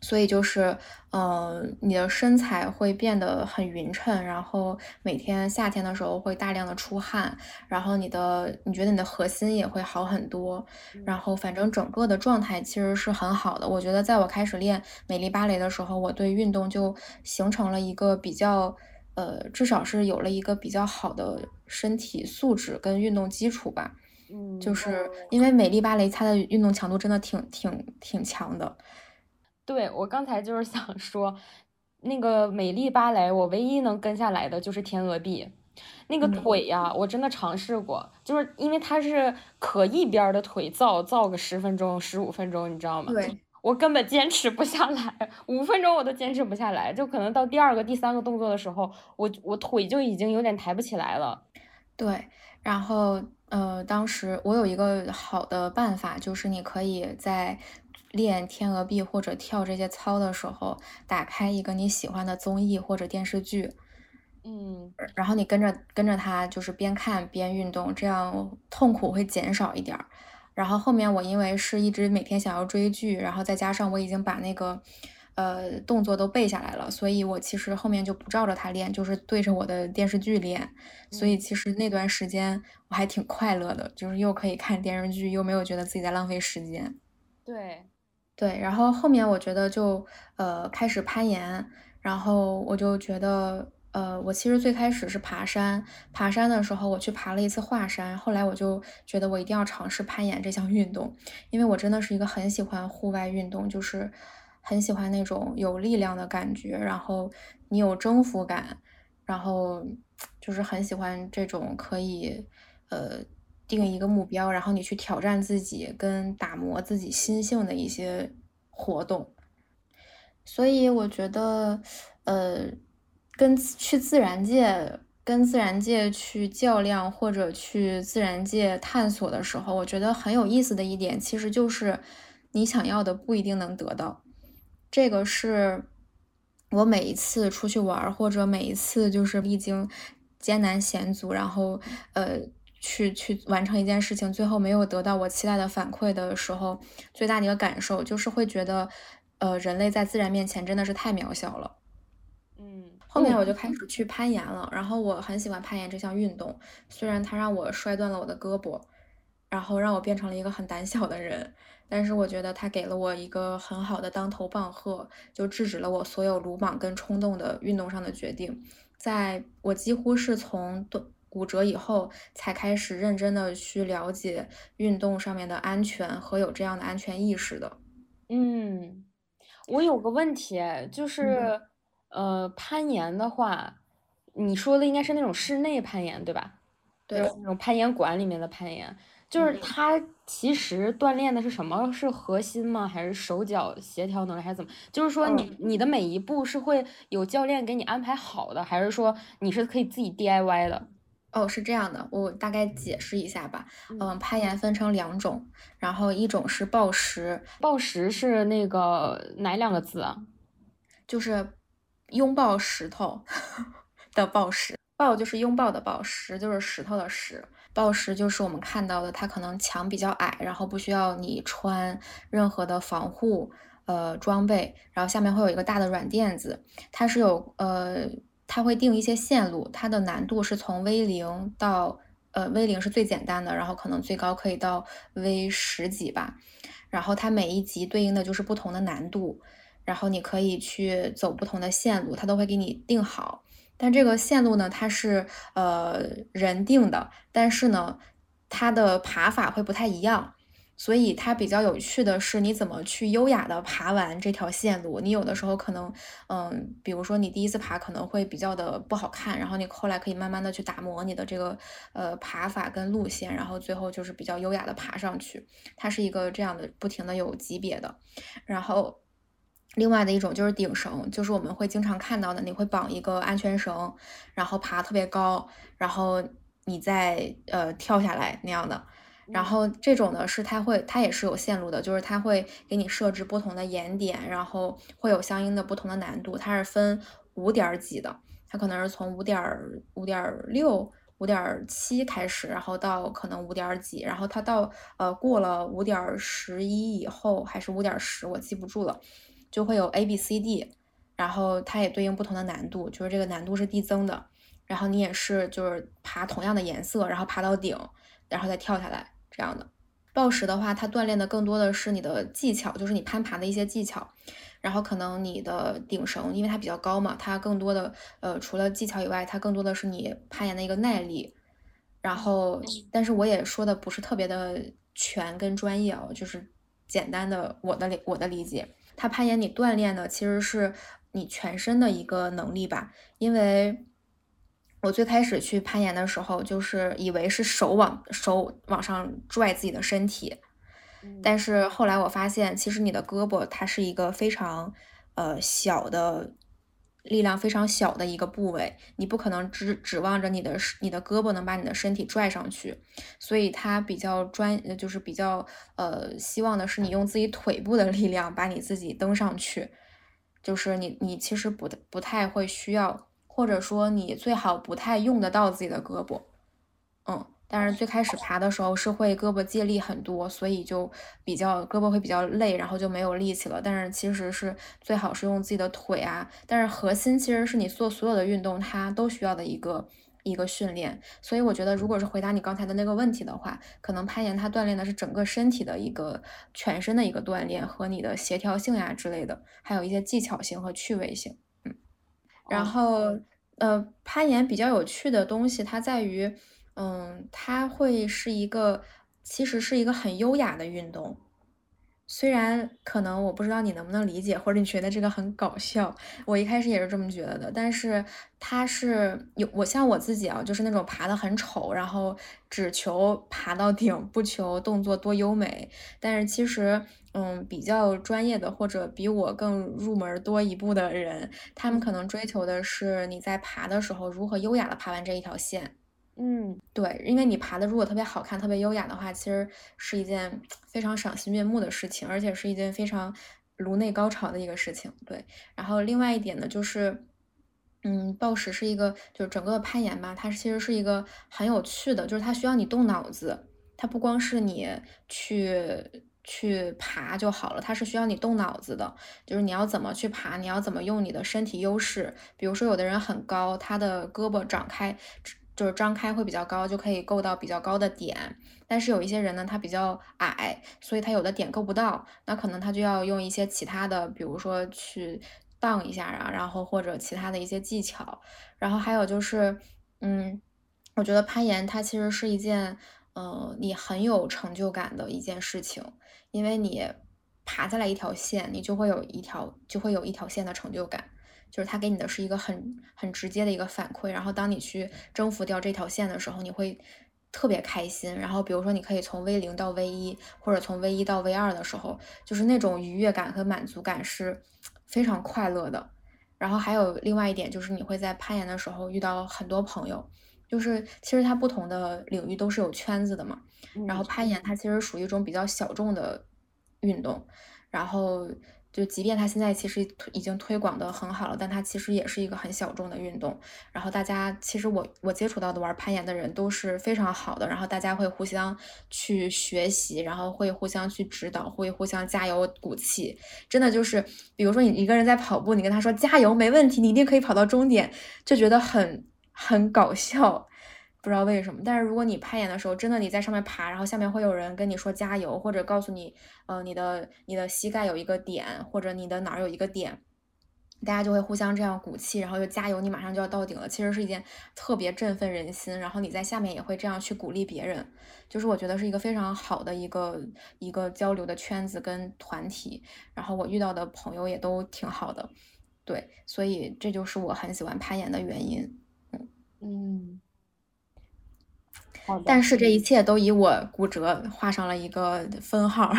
Speaker 2: 所以就是，嗯，你的身材会变得很匀称，然后每天夏天的时候会大量的出汗，然后你的你觉得你的核心也会好很多，然后反正整个的状态其实是很好的。我觉得在我开始练美丽芭蕾的时候，我对运动就形成了一个比较，呃，至少是有了一个比较好的身体素质跟运动基础吧。
Speaker 1: 嗯，
Speaker 2: 就是因为美丽芭蕾，它的运动强度真的挺挺挺强的。
Speaker 1: 对我刚才就是想说，那个美丽芭蕾，我唯一能跟下来的就是天鹅臂，那个腿呀，我真的尝试过，就是因为它是可一边的腿造造个十分钟、十五分钟，你知道吗？
Speaker 2: 对，
Speaker 1: 我根本坚持不下来，五分钟我都坚持不下来，就可能到第二个、第三个动作的时候，我我腿就已经有点抬不起来了。
Speaker 2: 对，然后。呃，当时我有一个好的办法，就是你可以在练天鹅臂或者跳这些操的时候，打开一个你喜欢的综艺或者电视剧，
Speaker 1: 嗯，
Speaker 2: 然后你跟着跟着它，就是边看边运动，这样痛苦会减少一点儿。然后后面我因为是一直每天想要追剧，然后再加上我已经把那个呃动作都背下来了，所以我其实后面就不照着它练，就是对着我的电视剧练。所以其实那段时间我还挺快乐的，就是又可以看电视剧，又没有觉得自己在浪费时间。
Speaker 1: 对，
Speaker 2: 对，然后后面我觉得就呃开始攀岩，然后我就觉得。呃，我其实最开始是爬山，爬山的时候我去爬了一次华山，后来我就觉得我一定要尝试攀岩这项运动，因为我真的是一个很喜欢户外运动，就是很喜欢那种有力量的感觉，然后你有征服感，然后就是很喜欢这种可以呃定一个目标，然后你去挑战自己跟打磨自己心性的一些活动，所以我觉得呃。跟去自然界，跟自然界去较量，或者去自然界探索的时候，我觉得很有意思的一点，其实就是你想要的不一定能得到。这个是我每一次出去玩，或者每一次就是历经艰难险阻，然后呃去去完成一件事情，最后没有得到我期待的反馈的时候，最大的一个感受就是会觉得，呃，人类在自然面前真的是太渺小了。嗯后面我就开始去攀岩了，然后我很喜欢攀岩这项运动，虽然它让我摔断了我的胳膊，然后让我变成了一个很胆小的人，但是我觉得他给了我一个很好的当头棒喝，就制止了我所有鲁莽跟冲动的运动上的决定。在我几乎是从断骨折以后，才开始认真的去了解运动上面的安全和有这样的安全意识的。
Speaker 1: 嗯，我有个问题，就是。呃，攀岩的话，你说的应该是那种室内攀岩，对吧？
Speaker 2: 对，
Speaker 1: 那种攀岩馆里面的攀岩，就是它其实锻炼的是什么？是核心吗？还是手脚协调能力，还是怎么？就是说你你的每一步是会有教练给你安排好的，还是说你是可以自己 DIY 的？
Speaker 2: 哦，是这样的，我大概解释一下吧。嗯，攀岩分成两种，然后一种是抱石，
Speaker 1: 抱石是那个哪两个字啊？
Speaker 2: 就是。拥抱石头 的抱石，抱就是拥抱的抱石，就是石头的石。暴石就是我们看到的，它可能墙比较矮，然后不需要你穿任何的防护呃装备，然后下面会有一个大的软垫子。它是有呃，它会定一些线路，它的难度是从 V 零到呃 V 零是最简单的，然后可能最高可以到 V 十几吧。然后它每一级对应的就是不同的难度。然后你可以去走不同的线路，它都会给你定好。但这个线路呢，它是呃人定的，但是呢，它的爬法会不太一样。所以它比较有趣的是，你怎么去优雅的爬完这条线路？你有的时候可能，嗯，比如说你第一次爬可能会比较的不好看，然后你后来可以慢慢的去打磨你的这个呃爬法跟路线，然后最后就是比较优雅的爬上去。它是一个这样的，不停的有级别的，然后。另外的一种就是顶绳，就是我们会经常看到的，你会绑一个安全绳，然后爬特别高，然后你再呃跳下来那样的。然后这种呢是它会，它也是有线路的，就是它会给你设置不同的岩点，然后会有相应的不同的难度。它是分五点几的，它可能是从五点五点六、五点七开始，然后到可能五点几，然后它到呃过了五点十一以后还是五点十，我记不住了。就会有 A B C D，然后它也对应不同的难度，就是这个难度是递增的。然后你也是就是爬同样的颜色，然后爬到顶，然后再跳下来这样的。暴石的话，它锻炼的更多的是你的技巧，就是你攀爬的一些技巧。然后可能你的顶绳，因为它比较高嘛，它更多的呃除了技巧以外，它更多的是你攀岩的一个耐力。然后，但是我也说的不是特别的全跟专业啊，就是简单的我的我的理解。它攀岩，你锻炼的其实是你全身的一个能力吧。因为我最开始去攀岩的时候，就是以为是手往手往上拽自己的身体，但是后来我发现，其实你的胳膊它是一个非常呃小的。力量非常小的一个部位，你不可能指指望着你的你的胳膊能把你的身体拽上去，所以他比较专，就是比较呃希望的是你用自己腿部的力量把你自己蹬上去，就是你你其实不不太会需要，或者说你最好不太用得到自己的胳膊，但是最开始爬的时候是会胳膊借力很多，所以就比较胳膊会比较累，然后就没有力气了。但是其实是最好是用自己的腿啊，但是核心其实是你做所有的运动，它都需要的一个一个训练。所以我觉得，如果是回答你刚才的那个问题的话，可能攀岩它锻炼的是整个身体的一个全身的一个锻炼和你的协调性呀之类的，还有一些技巧性和趣味性。嗯，然后呃，攀岩比较有趣的东西，它在于。嗯，它会是一个，其实是一个很优雅的运动。虽然可能我不知道你能不能理解，或者你觉得这个很搞笑，我一开始也是这么觉得的。但是它是有我像我自己啊，就是那种爬的很丑，然后只求爬到顶，不求动作多优美。但是其实，嗯，比较专业的或者比我更入门多一步的人，他们可能追求的是你在爬的时候如何优雅的爬完这一条线。
Speaker 1: 嗯，
Speaker 2: 对，因为你爬的如果特别好看、特别优雅的话，其实是一件非常赏心悦目的事情，而且是一件非常颅内高潮的一个事情。对，然后另外一点呢，就是，嗯，暴食是一个，就是整个攀岩吧，它其实是一个很有趣的，就是它需要你动脑子，它不光是你去去爬就好了，它是需要你动脑子的，就是你要怎么去爬，你要怎么用你的身体优势，比如说有的人很高，他的胳膊展开。就是张开会比较高，就可以够到比较高的点。但是有一些人呢，他比较矮，所以他有的点够不到，那可能他就要用一些其他的，比如说去荡一下啊，然后或者其他的一些技巧。然后还有就是，嗯，我觉得攀岩它其实是一件，呃，你很有成就感的一件事情，因为你爬下来一条线，你就会有一条，就会有一条线的成就感。就是他给你的是一个很很直接的一个反馈，然后当你去征服掉这条线的时候，你会特别开心。然后比如说你可以从 V 零到 V 一，或者从 V 一到 V 二的时候，就是那种愉悦感和满足感是非常快乐的。然后还有另外一点就是你会在攀岩的时候遇到很多朋友，就是其实它不同的领域都是有圈子的嘛。然后攀岩它其实属于一种比较小众的运动，然后。就即便它现在其实已经推广的很好了，但它其实也是一个很小众的运动。然后大家其实我我接触到的玩攀岩的人都是非常好的，然后大家会互相去学习，然后会互相去指导，会互相加油鼓气。真的就是，比如说你一个人在跑步，你跟他说加油，没问题，你一定可以跑到终点，就觉得很很搞笑。不知道为什么，但是如果你攀岩的时候，真的你在上面爬，然后下面会有人跟你说加油，或者告诉你，呃，你的你的膝盖有一个点，或者你的哪儿有一个点，大家就会互相这样鼓气，然后就加油，你马上就要到顶了。其实是一件特别振奋人心，然后你在下面也会这样去鼓励别人，就是我觉得是一个非常好的一个一个交流的圈子跟团体，然后我遇到的朋友也都挺好的，对，所以这就是我很喜欢攀岩的原因，
Speaker 1: 嗯。嗯。
Speaker 2: 但是这一切都以我骨折画上了一个分号。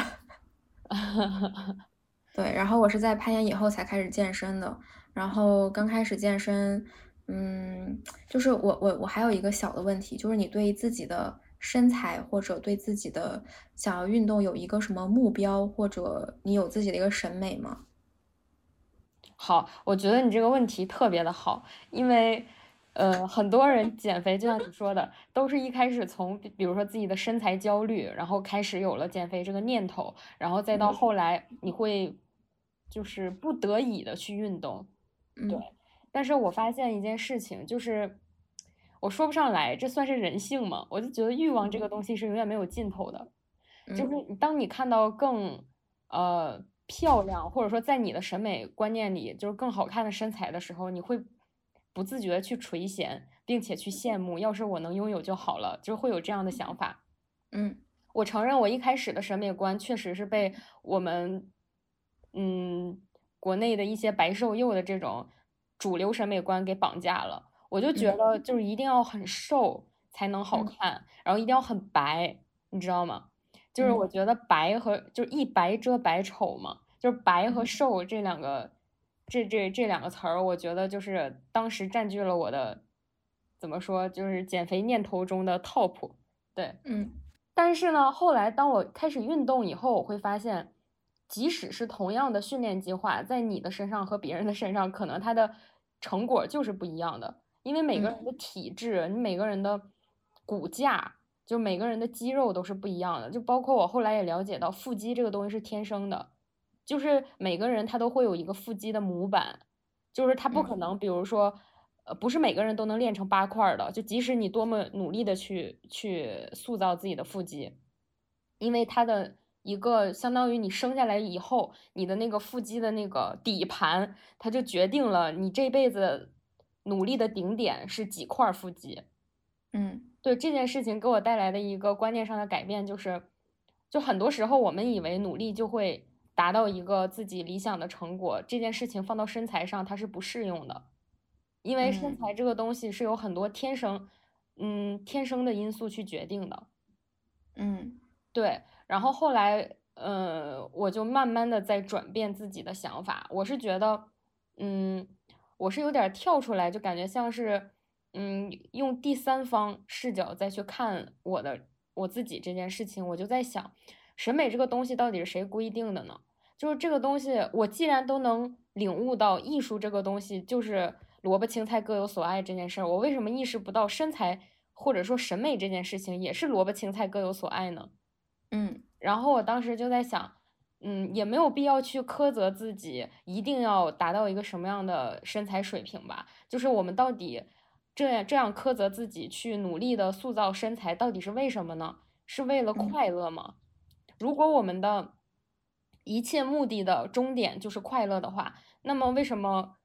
Speaker 2: 对，然后我是在攀岩以后才开始健身的。然后刚开始健身，嗯，就是我我我还有一个小的问题，就是你对自己的身材或者对自己的想要运动有一个什么目标，或者你有自己的一个审美吗？
Speaker 1: 好，我觉得你这个问题特别的好，因为。呃，很多人减肥，就像你说的，都是一开始从比如说自己的身材焦虑，然后开始有了减肥这个念头，然后再到后来你会就是不得已的去运动，对。但是我发现一件事情，就是我说不上来，这算是人性吗？我就觉得欲望这个东西是永远没有尽头的，就是当你看到更呃漂亮，或者说在你的审美观念里就是更好看的身材的时候，你会。不自觉去垂涎，并且去羡慕，要是我能拥有就好了，就会有这样的想法。
Speaker 2: 嗯，
Speaker 1: 我承认我一开始的审美观确实是被我们，嗯，国内的一些白瘦幼的这种主流审美观给绑架了。我就觉得就是一定要很瘦才能好看，然后一定要很白，你知道吗？就是我觉得白和就是一白遮百丑嘛，就是白和瘦这两个。这这这两个词儿，我觉得就是当时占据了我的，怎么说，就是减肥念头中的 top。对，
Speaker 2: 嗯。
Speaker 1: 但是呢，后来当我开始运动以后，我会发现，即使是同样的训练计划，在你的身上和别人的身上，可能它的成果就是不一样的。因为每个人的体质，你每个人的骨架，就每个人的肌肉都是不一样的，就包括我后来也了解到，腹肌这个东西是天生的，就是每个人他都会有一个腹肌的模板，就是他不可能，比如说，呃，不是每个人都能练成八块的，就即使你多么努力的去去塑造自己的腹肌，因为他的。一个相当于你生下来以后，你的那个腹肌的那个底盘，它就决定了你这辈子努力的顶点是几块腹肌。
Speaker 2: 嗯，
Speaker 1: 对这件事情给我带来的一个观念上的改变，就是，就很多时候我们以为努力就会达到一个自己理想的成果，这件事情放到身材上它是不适用的，因为身材这个东西是有很多天生，嗯，天生的因素去决定的。
Speaker 2: 嗯，
Speaker 1: 对。然后后来，呃，我就慢慢的在转变自己的想法。我是觉得，嗯，我是有点跳出来，就感觉像是，嗯，用第三方视角再去看我的我自己这件事情。我就在想，审美这个东西到底是谁规定的呢？就是这个东西，我既然都能领悟到艺术这个东西就是萝卜青菜各有所爱这件事儿，我为什么意识不到身材或者说审美这件事情也是萝卜青菜各有所爱呢？
Speaker 2: 嗯，
Speaker 1: 然后我当时就在想，嗯，也没有必要去苛责自己，一定要达到一个什么样的身材水平吧？就是我们到底这样这样苛责自己，去努力的塑造身材，到底是为什么呢？是为了快乐吗？如果我们的一切目的的终点就是快乐的话，那么为什么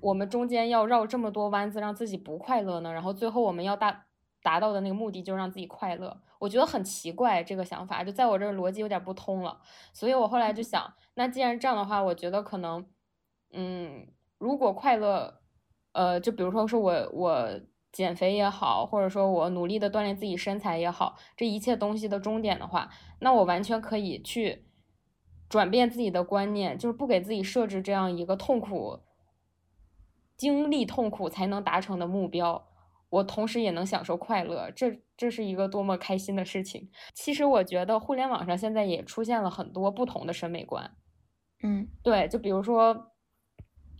Speaker 1: 我们中间要绕这么多弯子让自己不快乐呢？然后最后我们要达达到的那个目的就是让自己快乐？我觉得很奇怪，这个想法就在我这逻辑有点不通了，所以我后来就想，那既然这样的话，我觉得可能，嗯，如果快乐，呃，就比如说是我我减肥也好，或者说我努力的锻炼自己身材也好，这一切东西的终点的话，那我完全可以去转变自己的观念，就是不给自己设置这样一个痛苦、经历痛苦才能达成的目标。我同时也能享受快乐，这这是一个多么开心的事情。其实我觉得互联网上现在也出现了很多不同的审美观，
Speaker 2: 嗯，
Speaker 1: 对，就比如说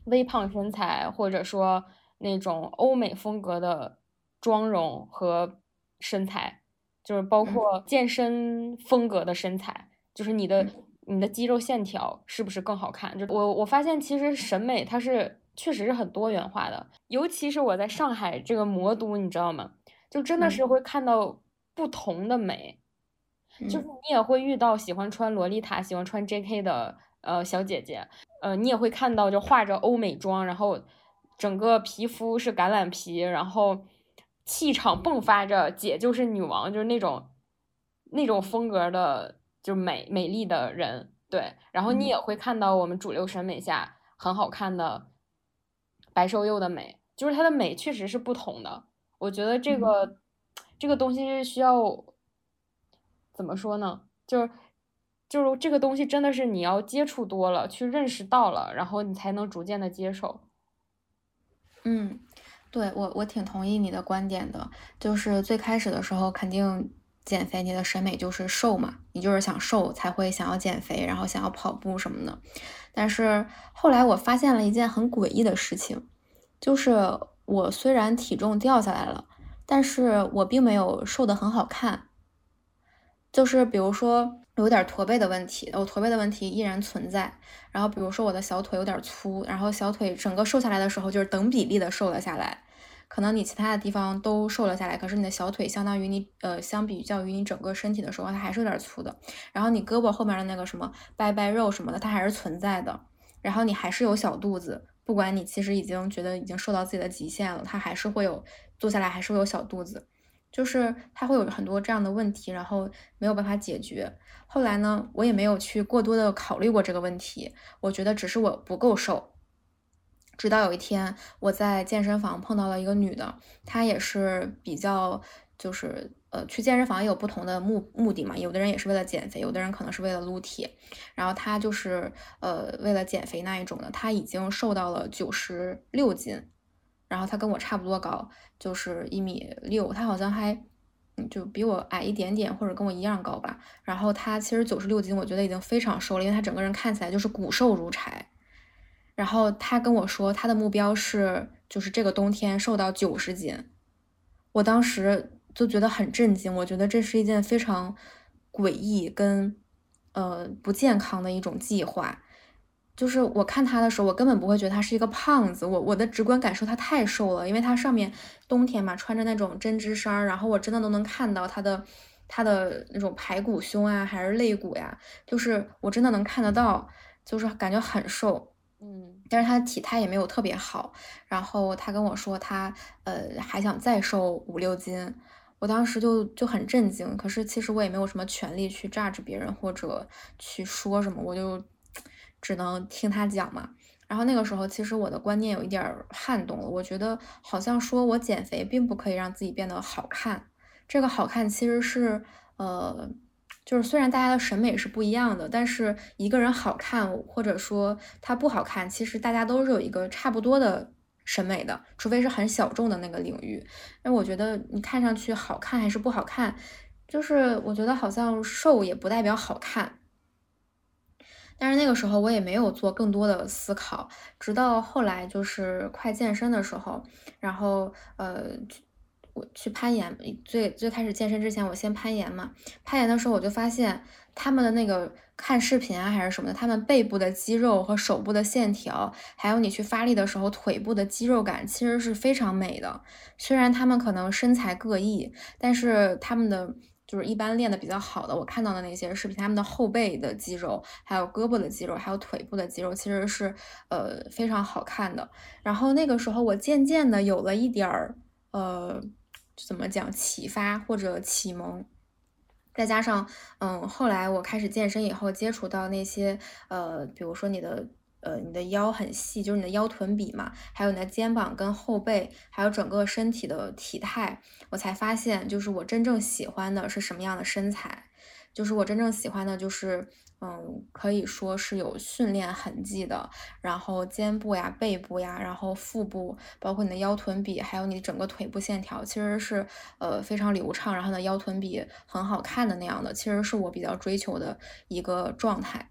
Speaker 1: 微胖身材，或者说那种欧美风格的妆容和身材，就是包括健身风格的身材，就是你的你的肌肉线条是不是更好看？就我我发现其实审美它是。确实是很多元化的，尤其是我在上海这个魔都，你知道吗？就真的是会看到不同的美，就是你也会遇到喜欢穿洛丽塔、喜欢穿 J.K. 的呃小姐姐，呃，你也会看到就化着欧美妆，然后整个皮肤是橄榄皮，然后气场迸发着姐就是女王，就是那种那种风格的就美美丽的人，对。然后你也会看到我们主流审美下很好看的。白瘦幼的美，就是它的美确实是不同的。我觉得这个这个东西是需要怎么说呢？就是就是这个东西真的是你要接触多了，去认识到了，然后你才能逐渐的接受。
Speaker 2: 嗯，对我我挺同意你的观点的。就是最开始的时候，肯定减肥，你的审美就是瘦嘛，你就是想瘦才会想要减肥，然后想要跑步什么的。但是后来我发现了一件很诡异的事情，就是我虽然体重掉下来了，但是我并没有瘦得很好看。就是比如说有点驼背的问题，我驼背的问题依然存在。然后比如说我的小腿有点粗，然后小腿整个瘦下来的时候就是等比例的瘦了下来。可能你其他的地方都瘦了下来，可是你的小腿相当于你呃，相比较于你整个身体的时候，它还是有点粗的。然后你胳膊后面的那个什么掰掰肉什么的，它还是存在的。然后你还是有小肚子，不管你其实已经觉得已经瘦到自己的极限了，它还是会有坐下来还是会有小肚子，就是它会有很多这样的问题，然后没有办法解决。后来呢，我也没有去过多的考虑过这个问题，我觉得只是我不够瘦。直到有一天，我在健身房碰到了一个女的，她也是比较，就是呃，去健身房也有不同的目目的嘛，有的人也是为了减肥，有的人可能是为了撸铁，然后她就是呃为了减肥那一种的，她已经瘦到了九十六斤，然后她跟我差不多高，就是一米六，她好像还就比我矮一点点，或者跟我一样高吧，然后她其实九十六斤，我觉得已经非常瘦了，因为她整个人看起来就是骨瘦如柴。然后他跟我说，他的目标是就是这个冬天瘦到九十斤。我当时就觉得很震惊。我觉得这是一件非常诡异跟呃不健康的一种计划。就是我看他的时候，我根本不会觉得他是一个胖子。我我的直观感受，他太瘦了，因为他上面冬天嘛穿着那种针织衫，然后我真的都能看到他的他的那种排骨胸啊，还是肋骨呀，就是我真的能看得到，就是感觉很瘦。
Speaker 1: 嗯，
Speaker 2: 但是他体态也没有特别好。然后他跟我说，他呃还想再瘦五六斤。我当时就就很震惊。可是其实我也没有什么权利去 judge 别人或者去说什么，我就。只能听他讲嘛，然后那个时候其实我的观念有一点撼动了，我觉得好像说我减肥并不可以让自己变得好看，这个好看其实是呃，就是虽然大家的审美是不一样的，但是一个人好看或者说他不好看，其实大家都是有一个差不多的审美的，除非是很小众的那个领域。那我觉得你看上去好看还是不好看，就是我觉得好像瘦也不代表好看。但是那个时候我也没有做更多的思考，直到后来就是快健身的时候，然后呃，我去攀岩，最最开始健身之前我先攀岩嘛，攀岩的时候我就发现他们的那个看视频啊还是什么的，他们背部的肌肉和手部的线条，还有你去发力的时候腿部的肌肉感其实是非常美的，虽然他们可能身材各异，但是他们的。就是一般练的比较好的，我看到的那些视频，他们的后背的肌肉，还有胳膊的肌肉，还有腿部的肌肉，其实是呃非常好看的。然后那个时候，我渐渐的有了一点儿呃怎么讲启发或者启蒙，再加上嗯后来我开始健身以后，接触到那些呃比如说你的。呃，你的腰很细，就是你的腰臀比嘛，还有你的肩膀跟后背，还有整个身体的体态，我才发现，就是我真正喜欢的是什么样的身材，就是我真正喜欢的，就是嗯，可以说是有训练痕迹的，然后肩部呀、背部呀，然后腹部，包括你的腰臀比，还有你整个腿部线条，其实是呃非常流畅，然后呢腰臀比很好看的那样的，其实是我比较追求的一个状态。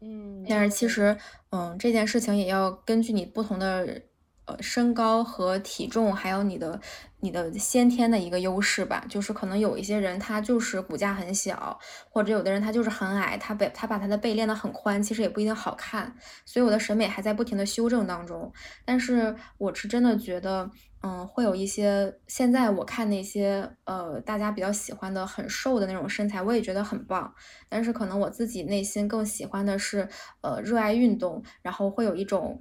Speaker 1: 嗯，
Speaker 2: 但是其实，嗯，这件事情也要根据你不同的呃身高和体重，还有你的你的先天的一个优势吧。就是可能有一些人他就是骨架很小，或者有的人他就是很矮，他背他把他的背练得很宽，其实也不一定好看。所以我的审美还在不停的修正当中。但是我是真的觉得。嗯，会有一些现在我看那些呃大家比较喜欢的很瘦的那种身材，我也觉得很棒。但是可能我自己内心更喜欢的是呃热爱运动，然后会有一种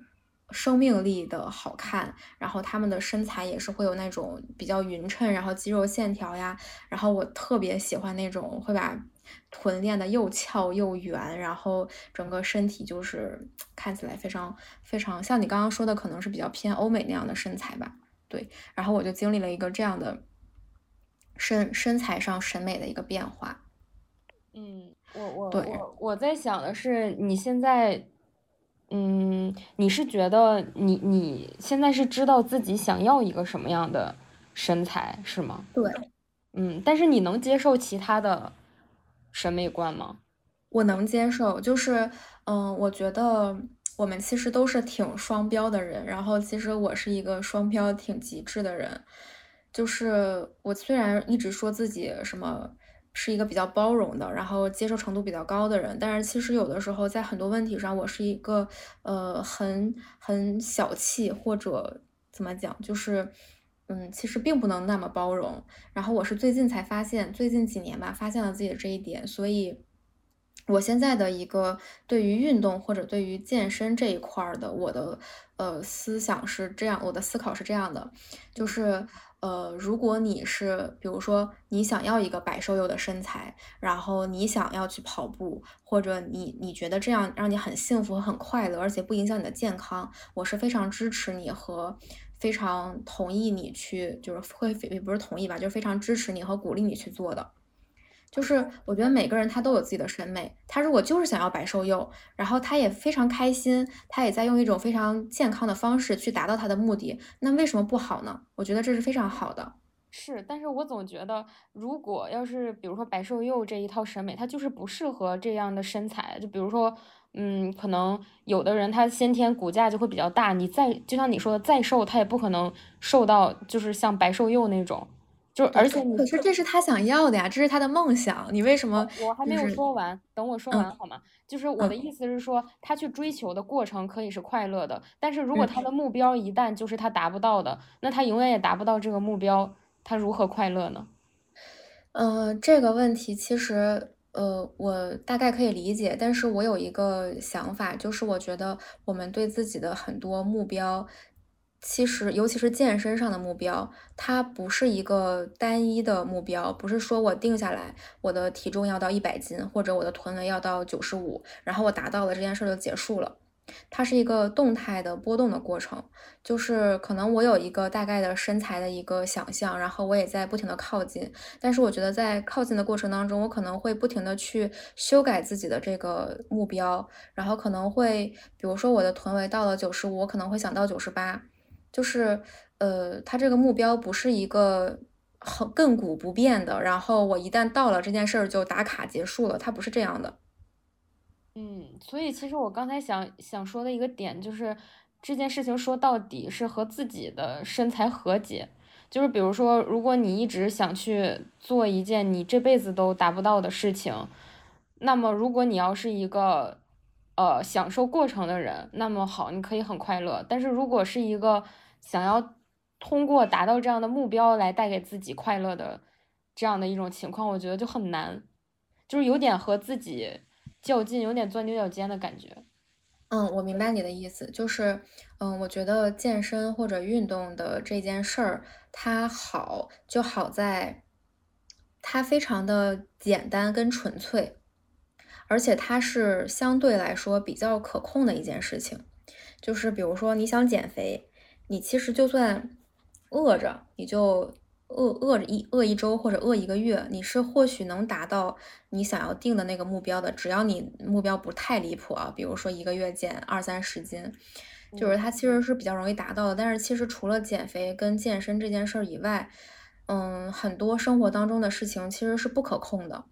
Speaker 2: 生命力的好看，然后他们的身材也是会有那种比较匀称，然后肌肉线条呀，然后我特别喜欢那种会把臀练的又翘又圆，然后整个身体就是看起来非常非常像你刚刚说的，可能是比较偏欧美那样的身材吧。对，然后我就经历了一个这样的身身材上审美的一个变化。
Speaker 1: 嗯，我我我我在想的是，你现在，嗯，你是觉得你你现在是知道自己想要一个什么样的身材是吗？
Speaker 2: 对，
Speaker 1: 嗯，但是你能接受其他的审美观吗？
Speaker 2: 我能接受，就是，嗯，我觉得。我们其实都是挺双标的人，然后其实我是一个双标挺极致的人，就是我虽然一直说自己什么是一个比较包容的，然后接受程度比较高的人，但是其实有的时候在很多问题上，我是一个呃很很小气或者怎么讲，就是嗯其实并不能那么包容。然后我是最近才发现，最近几年吧，发现了自己的这一点，所以。我现在的一个对于运动或者对于健身这一块的我的呃思想是这样，我的思考是这样的，就是呃，如果你是比如说你想要一个百瘦幼的身材，然后你想要去跑步，或者你你觉得这样让你很幸福很快乐，而且不影响你的健康，我是非常支持你和非常同意你去，就是会也不是同意吧，就是非常支持你和鼓励你去做的。就是我觉得每个人他都有自己的审美，他如果就是想要白瘦幼，然后他也非常开心，他也在用一种非常健康的方式去达到他的目的，那为什么不好呢？我觉得这是非常好的。
Speaker 1: 是，但是我总觉得，如果要是比如说白瘦幼这一套审美，它就是不适合这样的身材。就比如说，嗯，可能有的人他先天骨架就会比较大，你再就像你说的再瘦，他也不可能瘦到就是像白瘦幼那种。就而且你
Speaker 2: 可是这是他想要的呀，这是他的梦想，你为什么？
Speaker 1: 我还没有说完，等我说完好吗？就是我的意思是说，他去追求的过程可以是快乐的，但是如果他的目标一旦就是他达不到的，那他永远也达不到这个目标，他如何快乐呢？
Speaker 2: 嗯，这个问题其实，呃，我大概可以理解，但是我有一个想法，就是我觉得我们对自己的很多目标。其实，尤其是健身上的目标，它不是一个单一的目标，不是说我定下来，我的体重要到一百斤，或者我的臀围要到九十五，然后我达到了这件事就结束了。它是一个动态的波动的过程，就是可能我有一个大概的身材的一个想象，然后我也在不停的靠近，但是我觉得在靠近的过程当中，我可能会不停的去修改自己的这个目标，然后可能会，比如说我的臀围到了九十五，我可能会想到九十八。就是，呃，他这个目标不是一个很亘古不变的，然后我一旦到了这件事儿就打卡结束了，它不是这样的。
Speaker 1: 嗯，所以其实我刚才想想说的一个点就是，这件事情说到底是和自己的身材和解。就是比如说，如果你一直想去做一件你这辈子都达不到的事情，那么如果你要是一个。呃，享受过程的人，那么好，你可以很快乐。但是如果是一个想要通过达到这样的目标来带给自己快乐的这样的一种情况，我觉得就很难，就是有点和自己较劲，有点钻牛角尖的感觉。
Speaker 2: 嗯，我明白你的意思，就是，嗯，我觉得健身或者运动的这件事儿，它好就好在它非常的简单跟纯粹。而且它是相对来说比较可控的一件事情，就是比如说你想减肥，你其实就算饿着，你就饿饿着一饿一周或者饿一个月，你是或许能达到你想要定的那个目标的。只要你目标不太离谱啊，比如说一个月减二三十斤，就是它其实是比较容易达到的。但是其实除了减肥跟健身这件事儿以外，嗯，很多生活当中的事情其实是不可控的。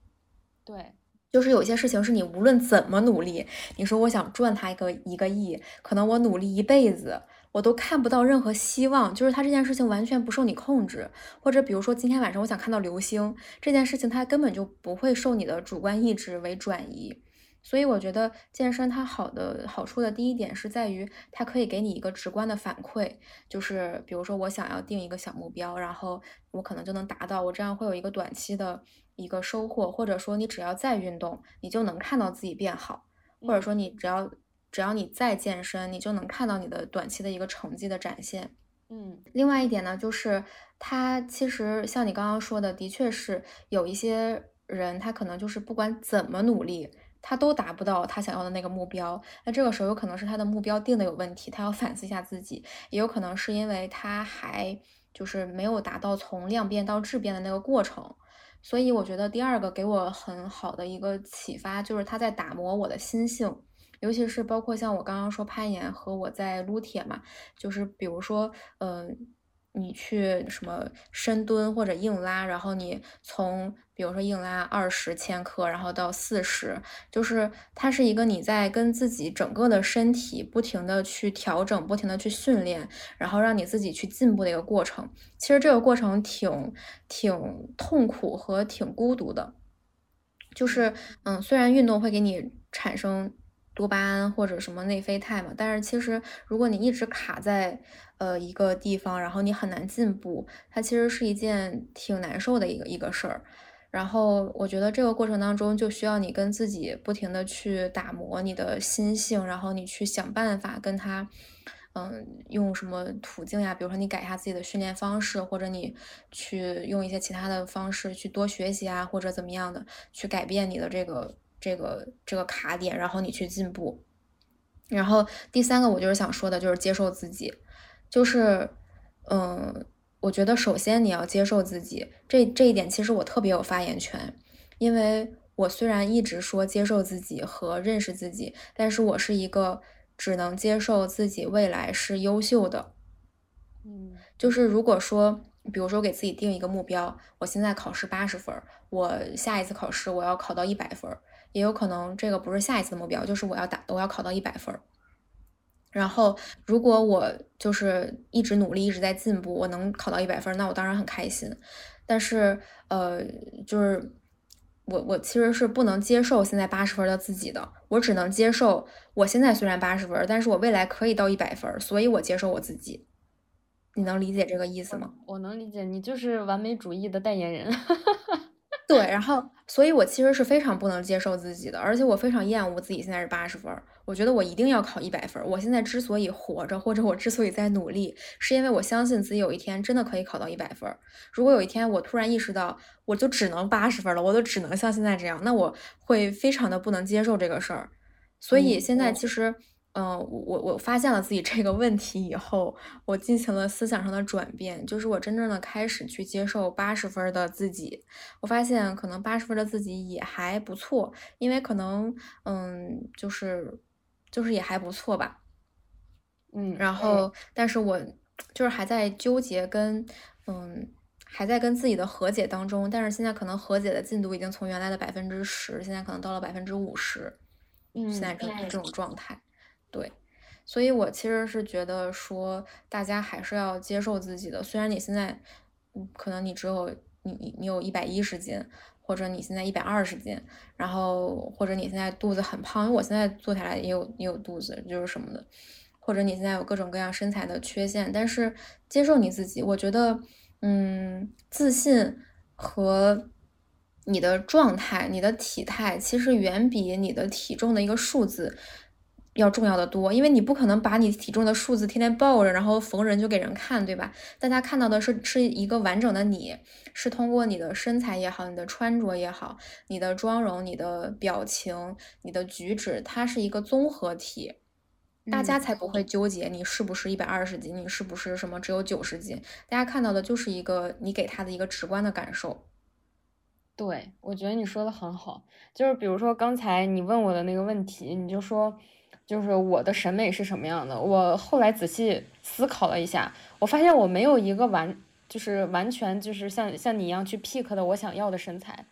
Speaker 1: 对。
Speaker 2: 就是有些事情是你无论怎么努力，你说我想赚他一个一个亿，可能我努力一辈子，我都看不到任何希望。就是他这件事情完全不受你控制，或者比如说今天晚上我想看到流星这件事情，它根本就不会受你的主观意志为转移。所以我觉得健身它好的好处的第一点是在于它可以给你一个直观的反馈，就是比如说我想要定一个小目标，然后我可能就能达到，我这样会有一个短期的。一个收获，或者说你只要再运动，你就能看到自己变好，或者说你只要只要你再健身，你就能看到你的短期的一个成绩的展现。
Speaker 1: 嗯，
Speaker 2: 另外一点呢，就是他其实像你刚刚说的，的确是有一些人，他可能就是不管怎么努力，他都达不到他想要的那个目标。那这个时候有可能是他的目标定的有问题，他要反思一下自己，也有可能是因为他还就是没有达到从量变到质变的那个过程。所以我觉得第二个给我很好的一个启发，就是他在打磨我的心性，尤其是包括像我刚刚说攀岩和我在撸铁嘛，就是比如说，嗯。你去什么深蹲或者硬拉，然后你从比如说硬拉二十千克，然后到四十，就是它是一个你在跟自己整个的身体不停的去调整，不停的去训练，然后让你自己去进步的一个过程。其实这个过程挺挺痛苦和挺孤独的，就是嗯，虽然运动会给你产生。多巴胺或者什么内啡肽嘛，但是其实如果你一直卡在呃一个地方，然后你很难进步，它其实是一件挺难受的一个一个事儿。然后我觉得这个过程当中就需要你跟自己不停的去打磨你的心性，然后你去想办法跟他，嗯，用什么途径呀？比如说你改一下自己的训练方式，或者你去用一些其他的方式去多学习啊，或者怎么样的去改变你的这个。这个这个卡点，然后你去进步。然后第三个，我就是想说的，就是接受自己。就是，嗯，我觉得首先你要接受自己，这这一点其实我特别有发言权，因为我虽然一直说接受自己和认识自己，但是我是一个只能接受自己未来是优秀的。
Speaker 1: 嗯，
Speaker 2: 就是如果说。比如说，给自己定一个目标，我现在考试八十分，我下一次考试我要考到一百分，也有可能这个不是下一次的目标，就是我要打，我要考到一百分。然后，如果我就是一直努力，一直在进步，我能考到一百分，那我当然很开心。但是呃，就是我我其实是不能接受现在八十分的自己的，我只能接受我现在虽然八十分，但是我未来可以到一百分，所以我接受我自己。你能理解这个意思吗？
Speaker 1: 我能理解，你就是完美主义的代言人。
Speaker 2: 对，然后，所以我其实是非常不能接受自己的，而且我非常厌恶自己现在是八十分。我觉得我一定要考一百分。我现在之所以活着，或者我之所以在努力，是因为我相信自己有一天真的可以考到一百分。如果有一天我突然意识到我就只能八十分了，我就只能像现在这样，那我会非常的不能接受这个事儿。所以现在其实。嗯，我我发现了自己这个问题以后，我进行了思想上的转变，就是我真正的开始去接受八十分的自己。我发现可能八十分的自己也还不错，因为可能嗯，就是就是也还不错吧。
Speaker 1: 嗯，
Speaker 2: 然后但是我就是还在纠结跟嗯，还在跟自己的和解当中，但是现在可能和解的进度已经从原来的百分之十，现在可能到了百分之五十。
Speaker 1: 嗯，
Speaker 2: 现在这这种状态。对，所以我其实是觉得说，大家还是要接受自己的。虽然你现在，嗯，可能你只有你你你有一百一十斤，或者你现在一百二十斤，然后或者你现在肚子很胖，因为我现在坐下来也有也有肚子，就是什么的，或者你现在有各种各样身材的缺陷，但是接受你自己，我觉得，嗯，自信和你的状态、你的体态，其实远比你的体重的一个数字。要重要的多，因为你不可能把你体重的数字天天抱着，然后逢人就给人看，对吧？大家看到的是是一个完整的你，是通过你的身材也好，你的穿着也好，你的妆容、你的表情、你的举止，它是一个综合体，大家才不会纠结你是不是一百二十斤，你是不是什么只有九十斤，大家看到的就是一个你给他的一个直观的感受。
Speaker 1: 对，我觉得你说的很好，就是比如说刚才你问我的那个问题，你就说。就是我的审美是什么样的？我后来仔细思考了一下，我发现我没有一个完，就是完全就是像像你一样去 pick 的我想要的身材，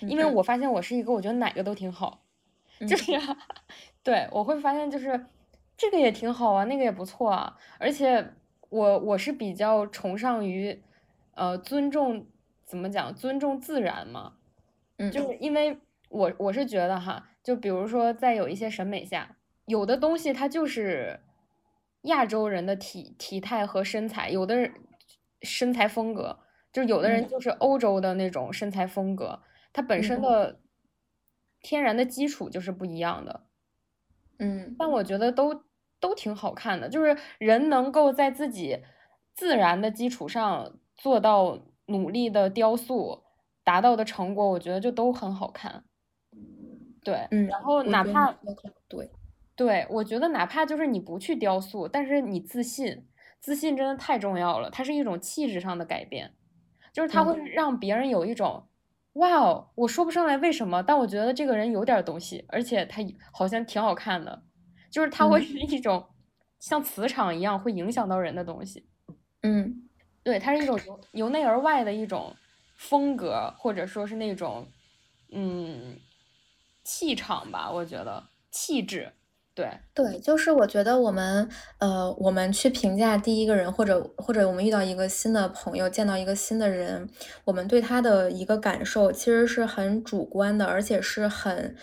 Speaker 1: 因为我发现我是一个我觉得哪个都挺好，就是，对我会发现就是这个也挺好啊，那个也不错啊，而且我我是比较崇尚于，呃，尊重怎么讲，尊重自然嘛，
Speaker 2: 嗯，
Speaker 1: 就是因为我我是觉得哈，就比如说在有一些审美下。有的东西它就是亚洲人的体体态和身材，有的人身材风格，就是有的人就是欧洲的那种身材风格，它本身的天然的基础就是不一样的。
Speaker 2: 嗯，
Speaker 1: 但我觉得都都挺好看的，就是人能够在自己自然的基础上做到努力的雕塑，达到的成果，我觉得就都很好看。对，
Speaker 2: 嗯，
Speaker 1: 然后哪怕
Speaker 2: 对。
Speaker 1: 对，我觉得哪怕就是你不去雕塑，但是你自信，自信真的太重要了。它是一种气质上的改变，就是它会让别人有一种，哇哦，我说不上来为什么，但我觉得这个人有点东西，而且他好像挺好看的，就是他会是一种像磁场一样会影响到人的东西。
Speaker 2: 嗯，
Speaker 1: 对，它是一种由由内而外的一种风格，或者说是那种嗯气场吧，我觉得气质。对
Speaker 2: 对，就是我觉得我们呃，我们去评价第一个人，或者或者我们遇到一个新的朋友，见到一个新的人，我们对他的一个感受其实是很主观的，而且是很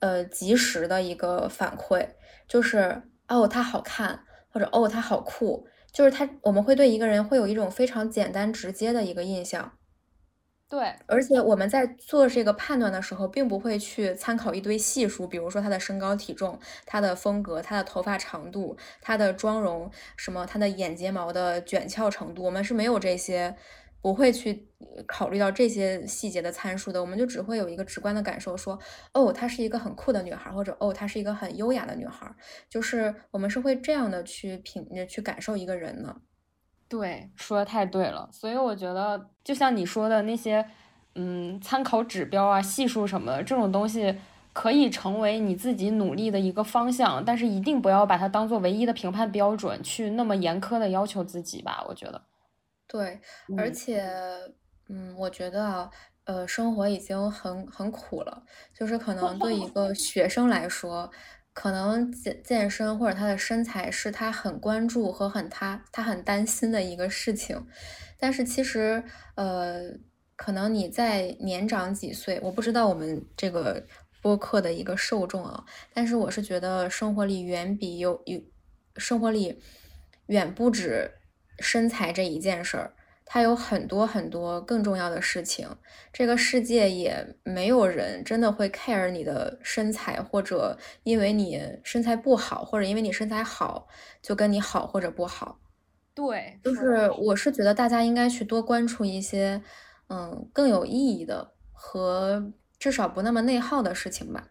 Speaker 2: 呃及时的一个反馈，就是哦他好看，或者哦他好酷，就是他我们会对一个人会有一种非常简单直接的一个印象。
Speaker 1: 对，
Speaker 2: 而且我们在做这个判断的时候，并不会去参考一堆系数，比如说他的身高体重、他的风格、他的头发长度、他的妆容什么、他的眼睫毛的卷翘程度，我们是没有这些，不会去考虑到这些细节的参数的。我们就只会有一个直观的感受，说哦，她是一个很酷的女孩，或者哦，她是一个很优雅的女孩，就是我们是会这样的去品去感受一个人的。
Speaker 1: 对，说的太对了，所以我觉得，就像你说的那些，嗯，参考指标啊、系数什么的这种东西，可以成为你自己努力的一个方向，但是一定不要把它当做唯一的评判标准，去那么严苛的要求自己吧。我觉得，
Speaker 2: 对，而且，嗯，我觉得，呃，生活已经很很苦了，就是可能对一个学生来说。可能健健身或者他的身材是他很关注和很他他很担心的一个事情，但是其实呃
Speaker 3: 可能你再年长几岁，我不知道我们这个播客的一个受众啊，但是我是觉得生活里远比有有生活里远不止身材这一件事儿。它有很多很多更重要的事情，这个世界也没有人真的会 care 你的身材，或者因为你身材不好，或者因为你身材好就跟你好或者不好。
Speaker 1: 对，
Speaker 3: 就是我是觉得大家应该去多关注一些，嗯，更有意义的和至少不那么内耗的事情吧。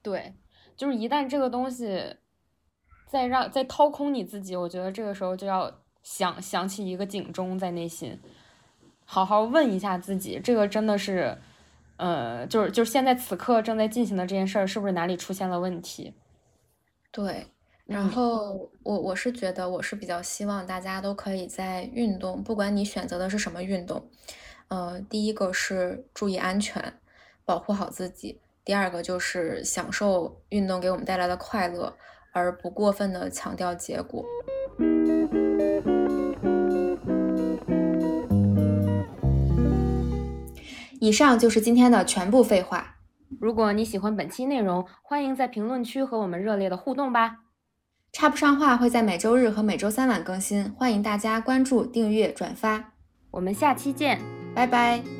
Speaker 1: 对，就是一旦这个东西再让再掏空你自己，我觉得这个时候就要。想想起一个警钟在内心，好好问一下自己，这个真的是，呃，就是就是现在此刻正在进行的这件事儿，是不是哪里出现了问题？
Speaker 3: 对，然后我我是觉得，我是比较希望大家都可以在运动，不管你选择的是什么运动，呃，第一个是注意安全，保护好自己；第二个就是享受运动给我们带来的快乐，而不过分的强调结果。以上就是今天的全部废话。
Speaker 1: 如果你喜欢本期内容，欢迎在评论区和我们热烈的互动吧。
Speaker 3: 插不上话会在每周日和每周三晚更新，欢迎大家关注、订阅、转发。
Speaker 1: 我们下期见，
Speaker 3: 拜拜。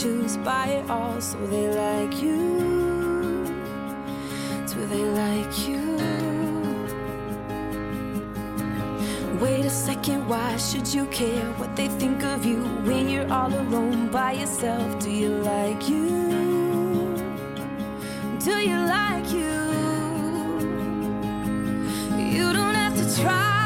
Speaker 3: choose. Buy it all so they like you. Do they like you? Wait a second, why should you care what they think of you when you're all alone by yourself? Do you like you? Do you like you? You don't have to try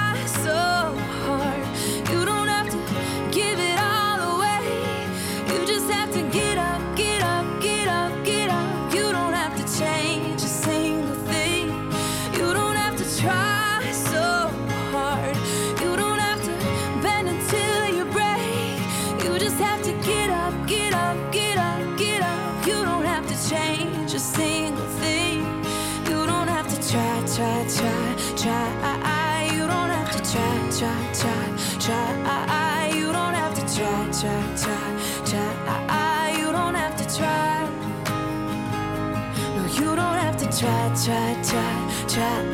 Speaker 3: try, try, try.